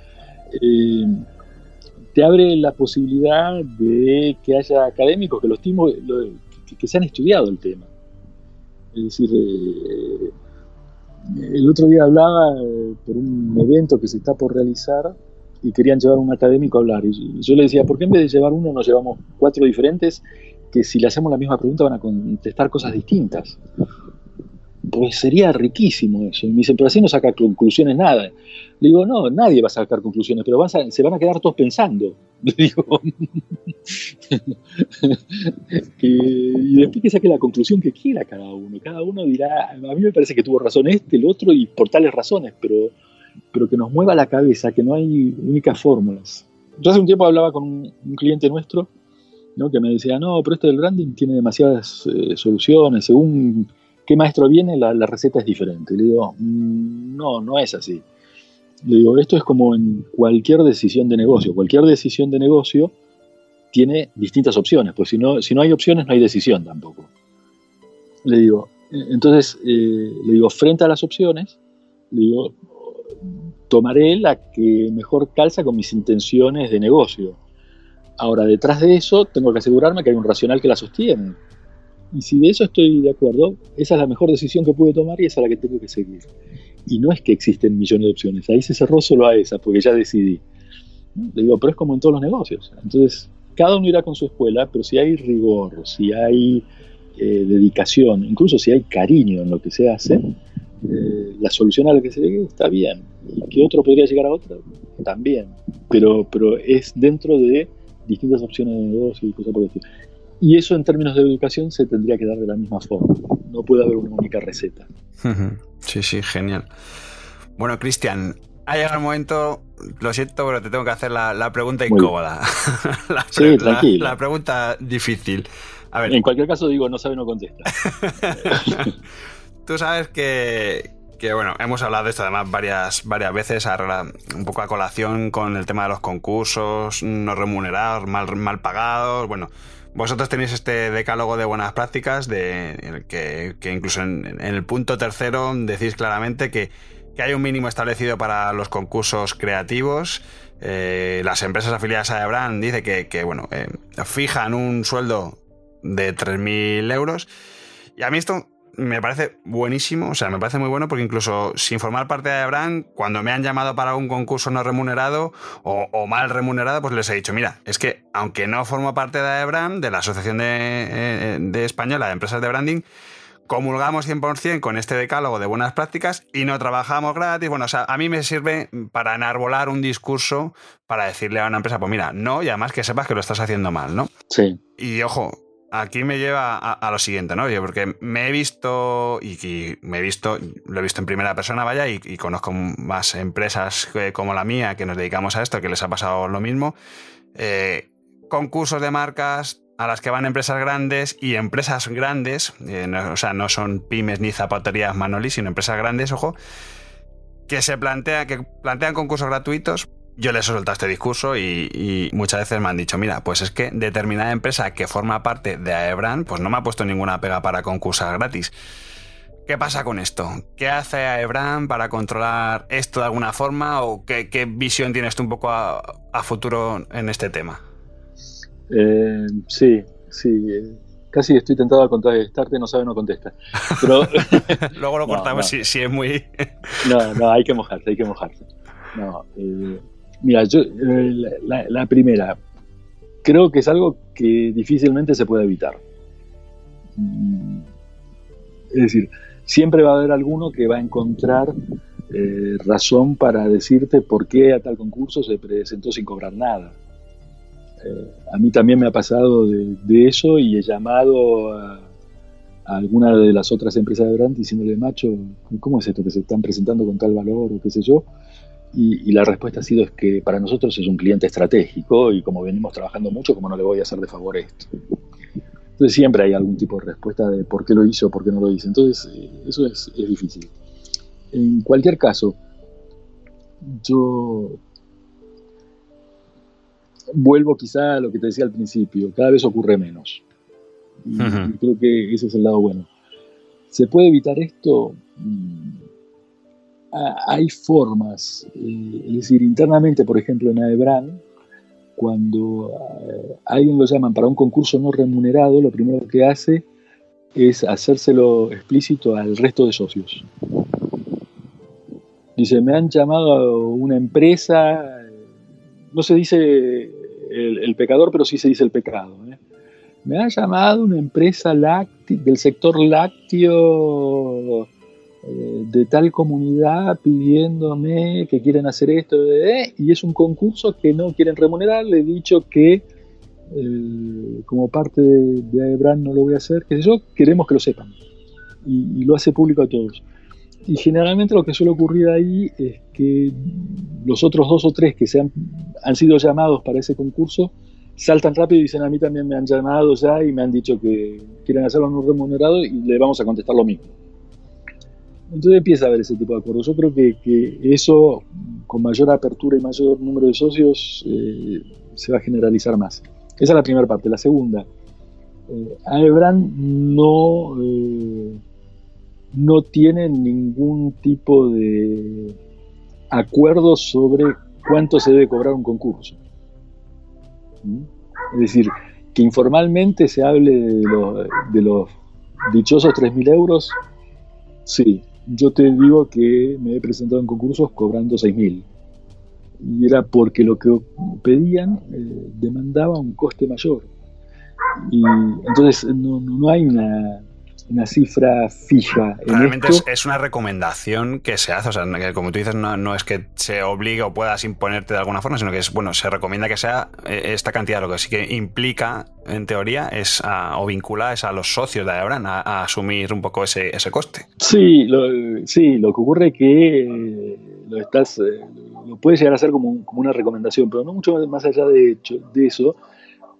Eh, te abre la posibilidad de que haya académicos que los que, se han estudiado el tema. Es decir, eh, el otro día hablaba eh, por un evento que se está por realizar y querían llevar un académico a hablar. Y yo le decía, ¿por qué en vez de llevar uno nos llevamos cuatro diferentes que si le hacemos la misma pregunta van a contestar cosas distintas? Pues sería riquísimo eso. Y me dicen, pero así no saca conclusiones nada. Le digo, no, nadie va a sacar conclusiones, pero se van a quedar todos pensando. digo, y después que saque la conclusión que quiera cada uno. Cada uno dirá, a mí me parece que tuvo razón este, el otro, y por tales razones, pero, pero que nos mueva la cabeza, que no hay únicas fórmulas. Yo hace un tiempo hablaba con un, cliente nuestro, ¿no? que me decía, no, pero esto del branding tiene demasiadas eh, soluciones, según ¿Qué maestro viene? La, receta es diferente. Le digo, mm, no, no es así. Le digo, esto es como en cualquier decisión de negocio. Cualquier decisión de negocio tiene distintas opciones, pues si no, si no hay opciones no hay decisión tampoco. Le digo, eh, entonces, eh, le digo, frente a las opciones, le digo, tomaré la que mejor calza con mis intenciones de negocio. Ahora, detrás de eso, tengo que asegurarme que hay un racional que la sostiene. Y si de eso estoy de acuerdo, esa es la mejor decisión que pude tomar y esa es la que tengo que seguir. Y no es que existen millones de opciones, ahí se cerró solo a esa, porque ya decidí. Le digo, pero es como en todos los negocios. Entonces, cada uno irá con su escuela, pero si hay rigor, si hay eh, dedicación, incluso si hay cariño en lo que se hace, eh, la solución a la que se llegue está bien. ¿Y que otro podría llegar a otra? También. Pero, pero es dentro de distintas opciones de negocio y cosas por el estilo. Y eso en términos de educación se tendría que dar de la misma forma. No puede haber una única receta. Sí, sí, genial. Bueno, Cristian, ha llegado el momento, lo siento, pero te tengo que hacer la, pregunta incómoda. la, sí, tranquilo. La, pregunta difícil. A ver. En cualquier caso digo, no sabe, no contesta. Tú sabes que, bueno, hemos hablado de esto además varias, varias veces, un poco a colación con el tema de los concursos no remunerados, mal, mal pagados, bueno, vosotros tenéis este decálogo de buenas prácticas, de, que, incluso en, el punto tercero decís claramente que, hay un mínimo establecido para los concursos creativos. Eh, las empresas afiliadas a Ebran dice que, bueno, eh, fijan un sueldo de 3.000 euros. Y a mí esto me parece buenísimo, o sea, me parece muy bueno porque incluso sin formar parte de Brand, cuando me han llamado para un concurso no remunerado o, mal remunerado, pues les he dicho, mira, es que aunque no formo parte de Brand, de la Asociación de, eh, de Española de Empresas de Branding, comulgamos 100% con este decálogo de buenas prácticas y no trabajamos gratis. Bueno, o sea, a mí me sirve para enarbolar un discurso para decirle a una empresa, pues mira, no, y además que sepas que lo estás haciendo mal, ¿no? Sí. Y ojo, aquí me lleva a, lo siguiente, ¿no? Porque me he visto, y, me he visto, lo he visto en primera persona, vaya, y, conozco más empresas como la mía que nos dedicamos a esto, que les ha pasado lo mismo. Eh, concursos de marcas a las que van empresas grandes y empresas grandes, eh, o sea, no son pymes ni zapaterías Manoli, sino empresas grandes, ojo, que se plantea, que plantean concursos gratuitos yo les he soltado este discurso y, muchas veces me han dicho, mira, pues es que determinada empresa que forma parte de AEBRAN, pues no me ha puesto ninguna pega para concursar gratis. ¿Qué pasa con esto? ¿Qué hace Ebran para controlar esto de alguna forma o qué, visión tienes tú un poco a, futuro en este tema? Eh, sí, sí. Casi estoy tentado a contestarte, no sabe, no contesta. Pero, Luego lo cortamos Si, es muy... no, no, hay que mojarse, hay que mojarse. No, eh, mira, yo, la primera, creo que es algo que difícilmente se puede evitar. Mm, es decir, siempre va a haber alguno que va a encontrar eh, razón para decirte por qué a tal concurso se presentó sin cobrar nada. Eh, a mí también me ha pasado de, eso y he llamado a, alguna de las otras empresas de Brand diciéndole, macho, ¿cómo es esto que se están presentando con tal valor o qué sé yo? Y, la respuesta ha sido es que para nosotros es un cliente estratégico y como venimos trabajando mucho, como no le voy a hacer de favor esto? Entonces siempre hay algún tipo de respuesta de por qué lo hizo o por qué no lo hizo. Entonces eh, eso es, difícil. En cualquier caso, yo vuelvo quizá a lo que te decía al principio, cada vez ocurre menos. Y creo que ese es el lado bueno. ¿Se puede evitar esto? Hay formas, eh, es decir, internamente, por ejemplo, en AEBRAN, cuando eh, alguien lo llaman para un concurso no remunerado, lo primero que hace es hacérselo explícito al resto de socios. Dice, me han llamado una empresa, no se dice el, pecador, pero sí se dice el pecado. ¿eh? Me ha llamado una empresa del sector lácteo eh, de tal comunidad pidiéndome que quieren hacer esto y es un concurso que no quieren remunerar. Le he dicho que eh, como parte de, de no lo voy a hacer, que yo, queremos que lo sepan y, lo hace público a todos. Y generalmente lo que suele ocurrir ahí es que los otros dos o tres que se han, han sido llamados para ese concurso saltan rápido y dicen a mí también me han llamado ya y me han dicho que quieren hacerlo no remunerado y le vamos a contestar lo mismo. Entonces empieza a haber ese tipo de acuerdos. Yo creo que, eso, con mayor apertura y mayor número de socios, eh, se va a generalizar más. Esa es la primera parte. La segunda, eh, Aebran no, eh, no tiene ningún tipo de acuerdo sobre cuánto se debe cobrar un concurso. ¿Mm? Es decir, que informalmente se hable de los, de los dichosos 3.000 euros, sí, yo te digo que me he presentado en concursos cobrando 6.000. Y era porque lo que pedían eh, demandaba un coste mayor. Y entonces no, no hay una, una cifra fija. Realmente Es, una recomendación que se hace, o sea, que como tú dices, no, es que se obligue o puedas imponerte de alguna forma, sino que es, bueno, se recomienda que sea eh, esta cantidad, lo que sí que implica, en teoría, es o vincula es a los socios de Aebran a, asumir un poco ese, ese coste. Sí, lo, sí, lo que ocurre es que eh, lo estás, eh, lo puedes llegar a hacer como, como, una recomendación, pero no mucho más allá de, hecho, de eso,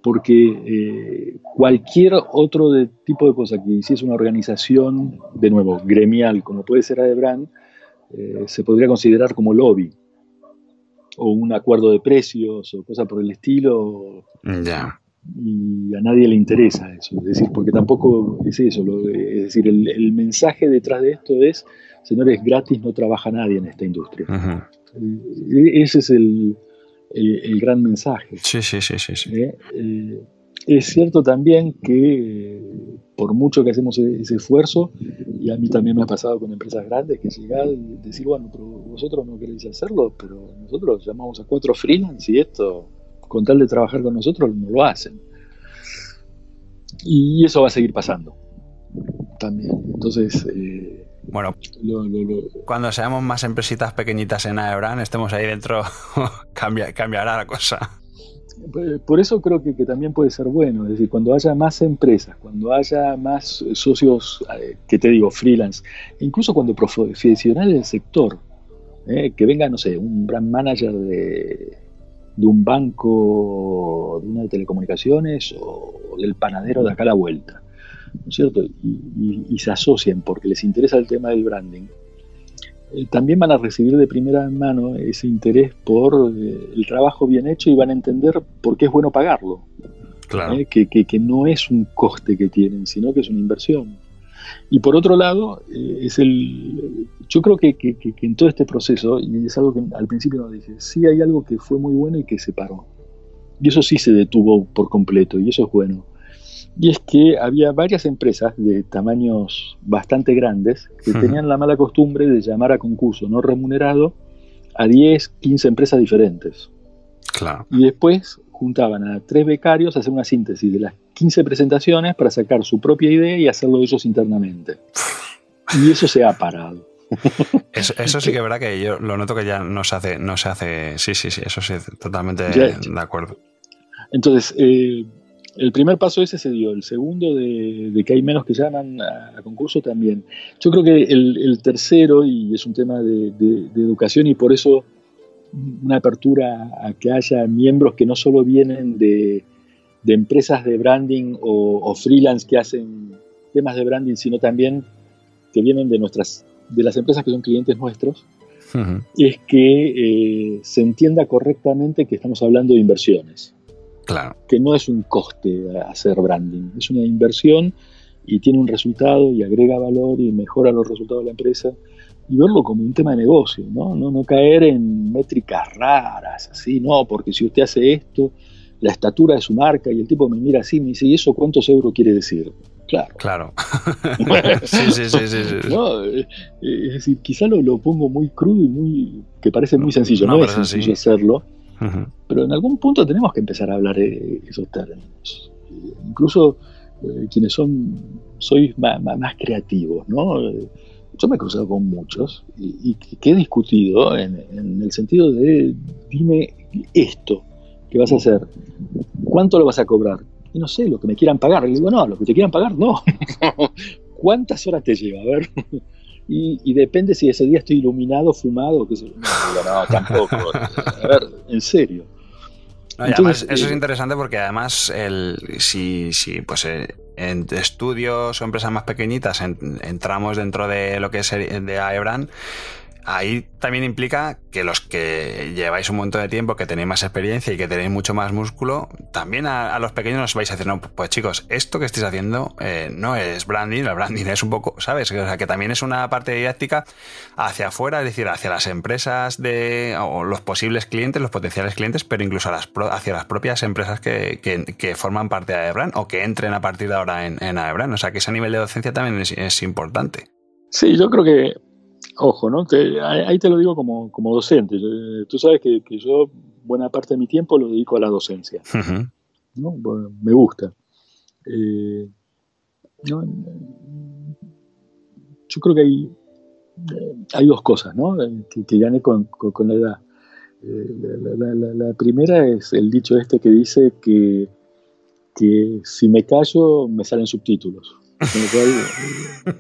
porque eh, cualquier otro tipo de cosa que hiciese una organización, de nuevo, gremial, como puede ser Adebrand, eh, se podría considerar como lobby o un acuerdo de precios o cosas por el estilo. Ya. Y a nadie le interesa eso, es decir, porque tampoco es eso, es decir, el, mensaje detrás de esto es, señores, gratis no trabaja nadie en esta industria. Eh, ese es el, el, gran mensaje. Sí, sí, sí, sí. sí. ¿Eh? Eh, es cierto también que eh, por mucho que hacemos e-, ese esfuerzo, y a mí también me ha pasado con empresas grandes, que llegar y decir, bueno, pero vosotros no queréis hacerlo, pero nosotros llamamos a cuatro freelance y esto, con tal de trabajar con nosotros, no lo hacen. Y eso va a seguir pasando también. Entonces, bueno, cuando seamos más empresitas pequeñitas en Aebran, estemos ahí dentro, cambiará la cosa. Pues, por eso creo que, también puede ser bueno, es decir, cuando haya más empresas, cuando haya más socios, eh, que te digo, freelance, incluso cuando profesionales del sector, eh, que venga, no sé, un brand manager de, de un banco, de una de telecomunicaciones o del panadero de acá a la vuelta cierto? Y, se asocian porque les interesa el tema del branding, eh, también van a recibir de primera mano ese interés por eh, el trabajo bien hecho y van a entender por qué es bueno pagarlo. Claro. Eh, que, no es un coste que tienen, sino que es una inversión. Y por otro lado, es el, yo creo que, que, en todo este proceso, y es algo que al principio no dije, sí hay algo que fue muy bueno y que se paró. Y eso sí se detuvo por completo, y eso es bueno. Y es que había varias empresas de tamaños bastante grandes que tenían la mala costumbre de llamar a concurso no remunerado a 10, 15 empresas diferentes. Claro. Y después juntaban a tres becarios a hacer una síntesis de las 15 presentaciones para sacar su propia idea y hacerlo ellos internamente. Y eso se ha parado. Eso, sí que es verdad que yo lo noto que ya no se hace, no se hace, sí, sí, sí, eso sí, totalmente de acuerdo. Entonces, eh, el primer paso ese se dio, el segundo de, que hay menos que llaman a, concurso también. Yo creo que el, tercero, y es un tema de, educación y por eso una apertura a que haya miembros que no solo vienen de, empresas de branding o, freelance que hacen temas de branding, sino también que vienen de nuestras de las empresas que son clientes nuestros, es que eh, se entienda correctamente que estamos hablando de inversiones. Claro. Que no es un coste hacer branding, es una inversión y tiene un resultado y agrega valor y mejora los resultados de la empresa y verlo como un tema de negocio, ¿no? No, no caer en métricas raras, así, no, porque si usted hace esto, la estatura de su marca y el tipo me mira así, me dice, ¿y eso cuántos euros quiere decir? Claro. Claro. sí, sí, sí, sí, eh, es decir, quizá lo, lo, pongo muy crudo y muy que parece muy sencillo, no, es sencillo hacerlo, pero en algún punto tenemos que empezar a hablar esos términos. Incluso eh, quienes son, sois más, creativos, ¿no? Yo me he cruzado con muchos y, que he discutido en, el sentido de, dime esto que vas a hacer, ¿cuánto lo vas a cobrar? Y no sé, lo que me quieran pagar. Y digo, no, lo que te quieran pagar, no. ¿Cuántas horas te lleva? A ver. Y, depende si ese día estoy iluminado, fumado, qué sé yo. No, tampoco. A ver, en serio. eso es eh, interesante porque además el, si, si pues eh, en estudios o empresas más pequeñitas entramos dentro de lo que es de Aebran, ahí también implica que los que lleváis un montón de tiempo, que tenéis más experiencia y que tenéis mucho más músculo, también a, los pequeños os vais a decir, no, pues chicos, esto que estáis haciendo eh, no es branding, el branding es un poco, ¿sabes? O sea, que también es una parte didáctica hacia afuera, es decir, hacia las empresas de, o los posibles clientes, los potenciales clientes, pero incluso hacia las propias empresas que, forman parte de Aebran o que entren a partir de ahora en, en. O sea, que ese nivel de docencia también es importante. Sí, yo creo que Ojo, ¿no? ahí te lo digo como, docente. Tú sabes que, yo buena parte de mi tiempo lo dedico a la docencia. me gusta. Eh, yo creo que hay, eh, hay dos cosas ¿no? Eh, que, gané con, la edad. la, primera es el dicho este que dice que, que si me callo me salen subtítulos.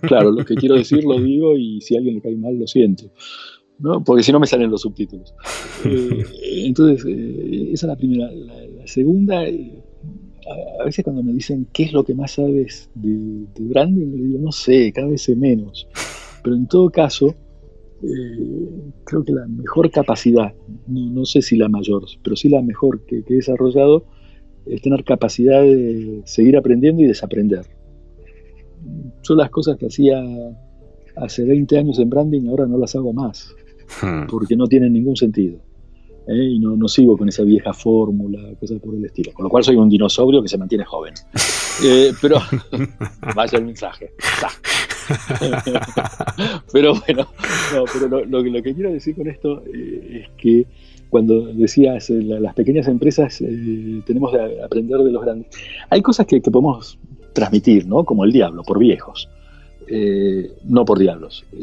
Claro, lo que quiero decir lo digo y si a alguien le cae mal lo siento. ¿no? Porque si no me salen los subtítulos. Eh, entonces, eh, esa es la primera. La, segunda, eh, a, veces cuando me dicen qué es lo que más sabes de, branding, le digo, no sé, cada vez sé menos. Pero en todo caso, creo que la mejor capacidad, no, sé si la mayor, pero sí la mejor que he desarrollado, es tener capacidad de seguir aprendiendo y desaprender yo las cosas que hacía hace 20 años en branding ahora no las hago más, hmm. porque no tienen ningún sentido. ¿eh? Y no, no, sigo con esa vieja fórmula, cosas por el estilo. Con lo cual soy un dinosaurio que se mantiene joven. Eh, pero vaya el mensaje. pero bueno, pero lo, que quiero decir con esto eh, es que cuando decías las pequeñas empresas tenemos que aprender de los grandes, hay cosas que, que podemos transmitir, ¿no? Como el diablo, por viejos. Eh, no por diablos. Eh,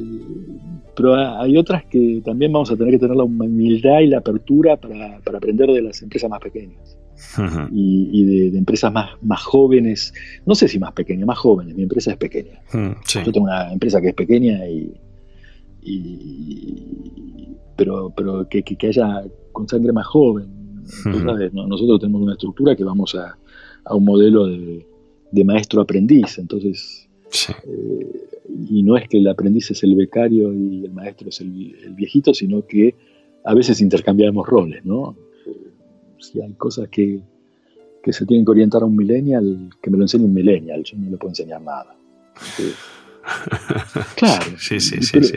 pero hay otras que también vamos a tener que tener la humildad y la apertura para, aprender de las empresas más pequeñas. Y, de, empresas más, más jóvenes, no sé si más pequeñas, más jóvenes, mi empresa es pequeña. Yo tengo una empresa que es pequeña y, pero, pero que, que, haya con sangre más joven. Nosotros tenemos una estructura que vamos a, a un modelo de, de maestro aprendiz, entonces eh, y no es que el aprendiz es el becario y el maestro es el, viejito, sino que a veces intercambiamos roles, ¿no? Eh, si hay cosas que, que, se tienen que orientar a un millennial, que me lo enseñe un millennial, yo no le puedo enseñar nada. Claro. sí, sí, sí, sí.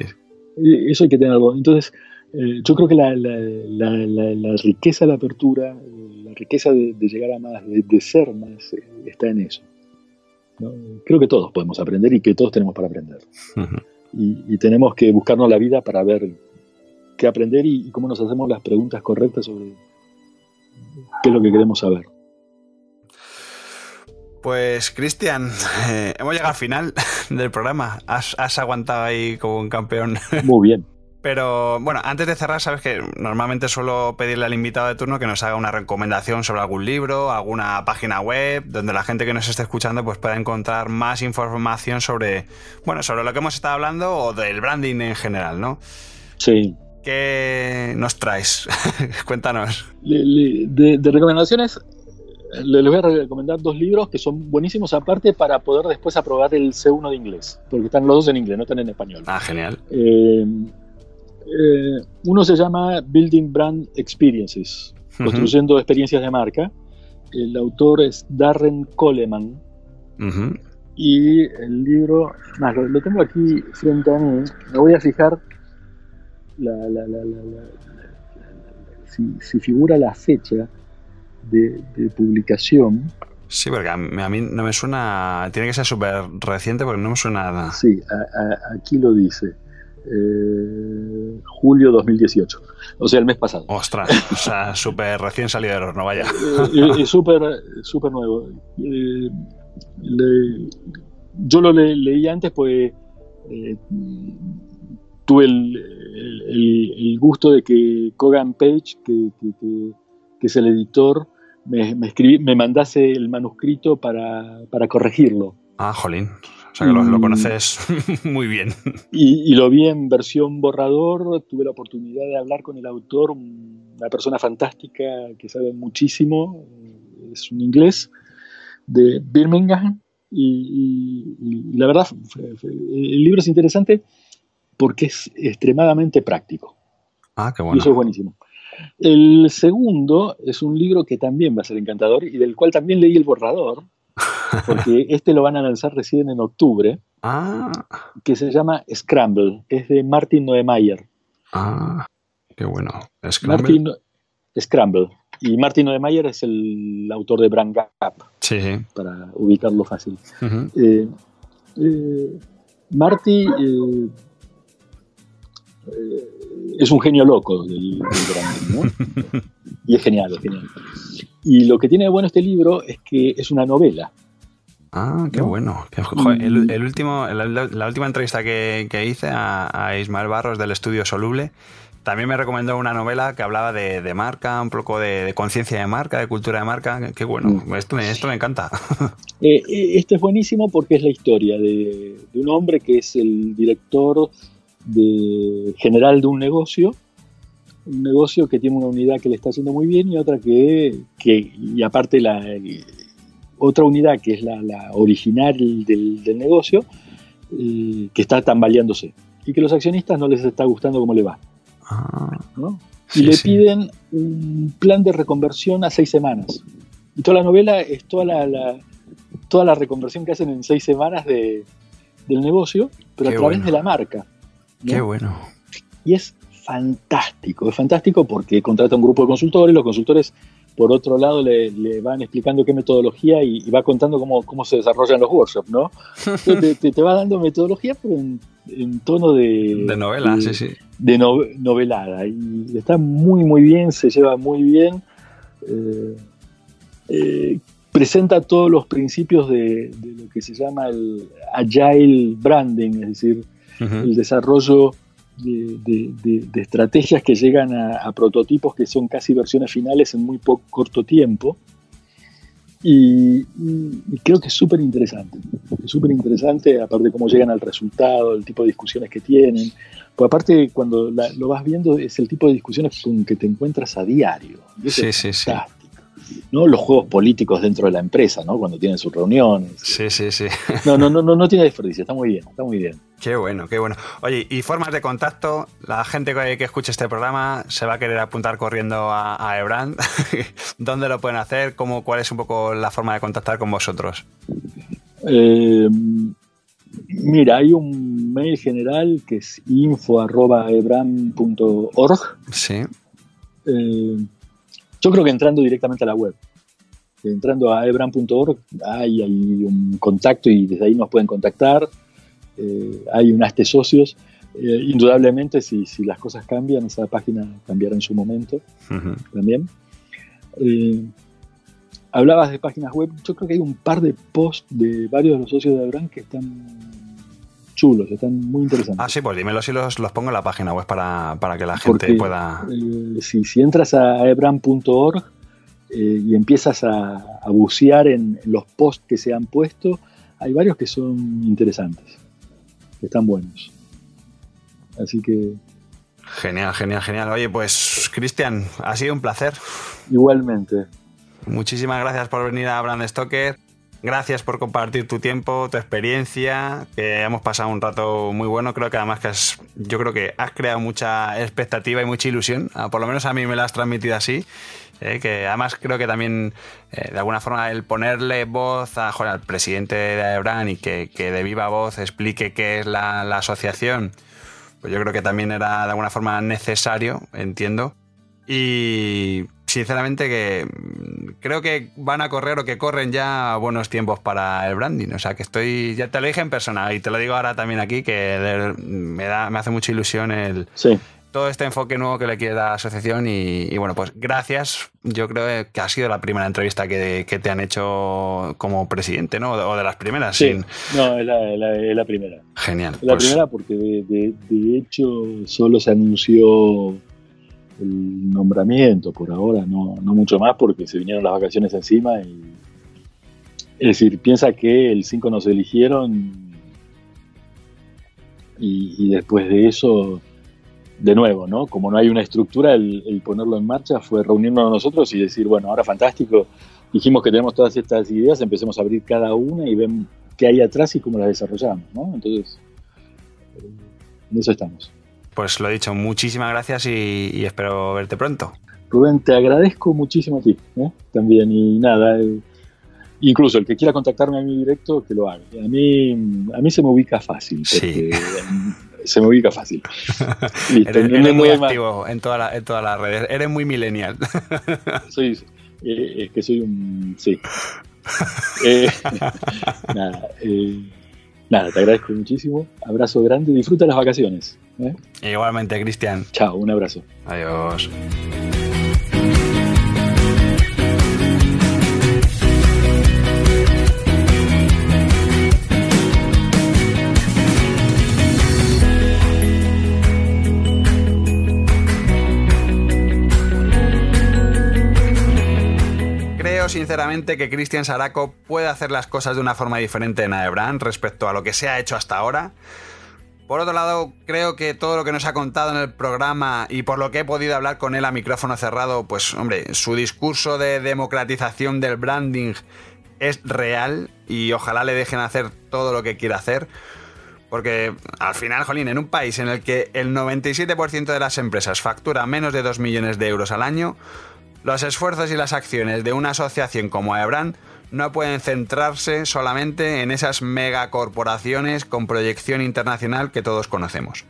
Eso hay que tenerlo. Entonces, eh, yo creo que la, la, riqueza de la apertura, la riqueza de, llegar a más, de, ser más, eh, está en eso. Creo que todos podemos aprender y que todos tenemos para aprender. y, tenemos que buscarnos la vida para ver qué aprender y, cómo nos hacemos las preguntas correctas sobre qué es lo que queremos saber. Pues Cristian, eh, hemos llegado al final del programa. Has, has aguantado ahí como un campeón. Muy bien. Pero bueno, antes de cerrar, sabes que normalmente suelo pedirle al invitado de turno que nos haga una recomendación sobre algún libro, alguna página web, donde la gente que nos esté escuchando pues pueda encontrar más información sobre, bueno, sobre lo que hemos estado hablando o del branding en general, ¿no? Sí. ¿Qué nos traes? Cuéntanos. De, recomendaciones, les voy a recomendar dos libros que son buenísimos aparte para poder después aprobar el C1 de inglés, porque están los dos en inglés, no están en español. Ah, genial. Eh, eh, uno se llama Building Brand Experiences, construyendo experiencias de marca. El autor es Darren Coleman. Y el libro, más, lo, tengo aquí frente a mí, me voy a fijar si, figura la fecha de, publicación. Sí, porque a mí, no me suena, tiene que ser súper reciente porque no me suena nada. Sí, aquí lo dice. Eh, julio 2018, o sea, el mes pasado. Ostras, o sea, súper recién salido del horno, vaya. Y, súper super nuevo. yo lo leí antes, pues eh, tuve el, gusto de que Kogan Page, que, es el editor, me, me mandase el manuscrito para, para corregirlo. Ah, jolín. O sea que lo, conoces muy bien. Y, lo vi en versión borrador, tuve la oportunidad de hablar con el autor, una persona fantástica que sabe muchísimo, es un inglés de Birmingham. Y, la verdad, el libro es interesante porque es extremadamente práctico. Ah, qué bueno. Y eso es buenísimo. El segundo es un libro que también va a ser encantador y del cual también leí el borrador, porque este lo van a lanzar recién en octubre, ah. que se llama Scramble, es de Martin Noemayer. Ah, qué bueno. Scramble. Scramble. Y Martin Noemayer es el autor de Brand Gap, sí, para ubicarlo fácil. Eh, eh, Marty eh, es un genio loco del, branding, ¿no? y es genial, es genial. Y lo que tiene de bueno este libro es que es una novela. Ah, qué bueno. el, último, la, última entrevista que, hice a, Ismael Barros del estudio Soluble, también me recomendó una novela que hablaba de, marca, un poco de, conciencia de marca, de cultura de marca. Qué bueno, mm. esto, me, esto me encanta. Eh, eh, este es buenísimo porque es la historia de, un hombre que es el director de, general de un negocio un negocio que tiene una unidad que le está haciendo muy bien y otra que, y aparte la otra unidad que es la, original del, negocio, eh, que está tambaleándose y que los accionistas no les está gustando cómo le va. Ah. y le piden un plan de reconversión a seis semanas. Y toda la novela es toda la, toda la reconversión que hacen en seis semanas de, del negocio, pero a través de la marca. Qué bueno. Y es fantástico, es fantástico porque contrata un grupo de consultores, los consultores por otro lado le, van explicando qué metodología y, va contando cómo, cómo, se desarrollan los workshops, ¿no? te, te, va dando metodología, pero en, tono de... De novela, sí, sí. De novelada. Y está muy, muy bien, se lleva muy bien. Eh, eh, presenta todos los principios de, lo que se llama el agile branding, es decir, el desarrollo de, estrategias que llegan a, prototipos que son casi versiones finales en muy poco, corto tiempo. Y, creo que es súper interesante. Es súper interesante, aparte de cómo llegan al resultado, el tipo de discusiones que tienen. Pues aparte, cuando lo vas viendo, es el tipo de discusiones con que te encuentras a diario. sí, sí, sí. ¿No? Los juegos políticos dentro de la empresa, ¿no? Cuando tienen sus reuniones. Sí, sí, sí. No, no, no, no, no tiene desperdicio, está muy bien, está muy bien. Qué bueno, qué bueno. Oye, y formas de contacto, la gente que, escuche este programa se va a querer apuntar corriendo a, a Ebrand. ¿Dónde lo pueden hacer? ¿Cómo, ¿Cuál es un poco la forma de contactar con vosotros? Eh, Mira, hay un mail general que es info.ebram.org. Sí. Eh, yo creo que entrando directamente a la web, entrando a ebram.org, hay, hay, un contacto y desde ahí nos pueden contactar. Eh, hay un de socios. Eh, indudablemente, si, si, las cosas cambian, esa página cambiará en su momento también. hablabas de páginas web. Yo creo que hay un par de posts de varios de los socios de Ebram que están chulos, están muy interesantes. Ah, sí, pues dímelo si los, los pongo en la página web para, para que la gente pueda... Eh, si, si, entras a ebram.org eh, y empiezas a, a bucear en, los posts que se han puesto, hay varios que son interesantes, que están buenos. Así que... Genial, genial, genial. Oye, pues Cristian, ha sido un placer. Igualmente. Muchísimas gracias por venir a Brand Stoker. Gracias por compartir tu tiempo, tu experiencia, que hemos pasado un rato muy bueno. Creo que además que has, yo creo que has creado mucha expectativa y mucha ilusión. Ah, por lo menos a mí me la has transmitido así. Eh, que además creo que también eh, de alguna forma el ponerle voz a, al presidente de Ebran y que, de viva voz explique qué es la, la asociación, pues yo creo que también era de alguna forma necesario, entiendo. Y sinceramente que creo que van a correr o que corren ya buenos tiempos para el branding. O sea que estoy, ya te lo dije en persona y te lo digo ahora también aquí, que me, da, me hace mucha ilusión el, todo este enfoque nuevo que le quiere la asociación y, bueno, pues gracias. Yo creo que ha sido la primera entrevista que, te han hecho como presidente, ¿no? O de las primeras. Sí, no, es la, primera. Genial. la pues primera porque de hecho solo se anunció el nombramiento por ahora, no, no mucho más porque se vinieron las vacaciones encima y es decir, piensa que el 5 nos eligieron y, después de eso, de nuevo, ¿no? Como no hay una estructura, el, ponerlo en marcha fue reunirnos nosotros y decir, bueno, ahora fantástico, dijimos que tenemos todas estas ideas, empecemos a abrir cada una y ven qué hay atrás y cómo las desarrollamos, ¿no? Entonces, en eso estamos. Pues lo he dicho, muchísimas gracias y, espero verte pronto. Rubén, te agradezco muchísimo a ti ¿eh? también y nada, eh, incluso el que quiera contactarme a mí directo, que lo haga. A mí, a mí se me ubica fácil. sí. Se me ubica fácil. eres, muy activo en, toda la, en todas las redes. Eres muy millennial. soy, eh, es que soy un... Sí. nada, Nada, te agradezco muchísimo. Abrazo grande. Disfruta las vacaciones. ¿eh? Igualmente, Cristian. Chao, un abrazo. Adiós. Sinceramente que Cristian Saraco puede hacer las cosas de una forma diferente en Aebran respecto a lo que se ha hecho hasta ahora. Por otro lado, creo que todo lo que nos ha contado en el programa y por lo que he podido hablar con él a micrófono cerrado, pues hombre, su discurso de democratización del branding es real y ojalá le dejen hacer todo lo que quiera hacer. Porque al final, Jolín, en un país en el que el 97% de las empresas factura menos de 2 millones de euros al año, los esfuerzos y las acciones de una asociación como Ebran no pueden centrarse solamente en esas megacorporaciones con proyección internacional que todos conocemos.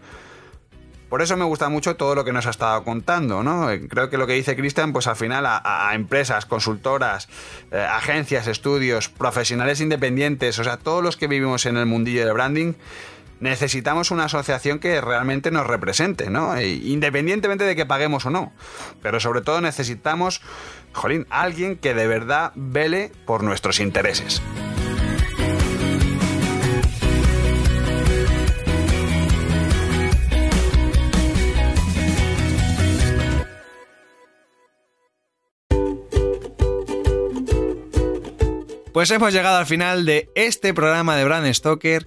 Por eso me gusta mucho todo lo que nos ha estado contando, ¿no? Creo que lo que dice Cristian, pues al final a, empresas, consultoras, eh, agencias, estudios, profesionales independientes, o sea, todos los que vivimos en el mundillo del branding, necesitamos una asociación que realmente nos represente, ¿no? E independientemente de que paguemos o no. Pero sobre todo necesitamos, jolín, alguien que de verdad vele por nuestros intereses. Pues hemos llegado al final de este programa de Brand Stoker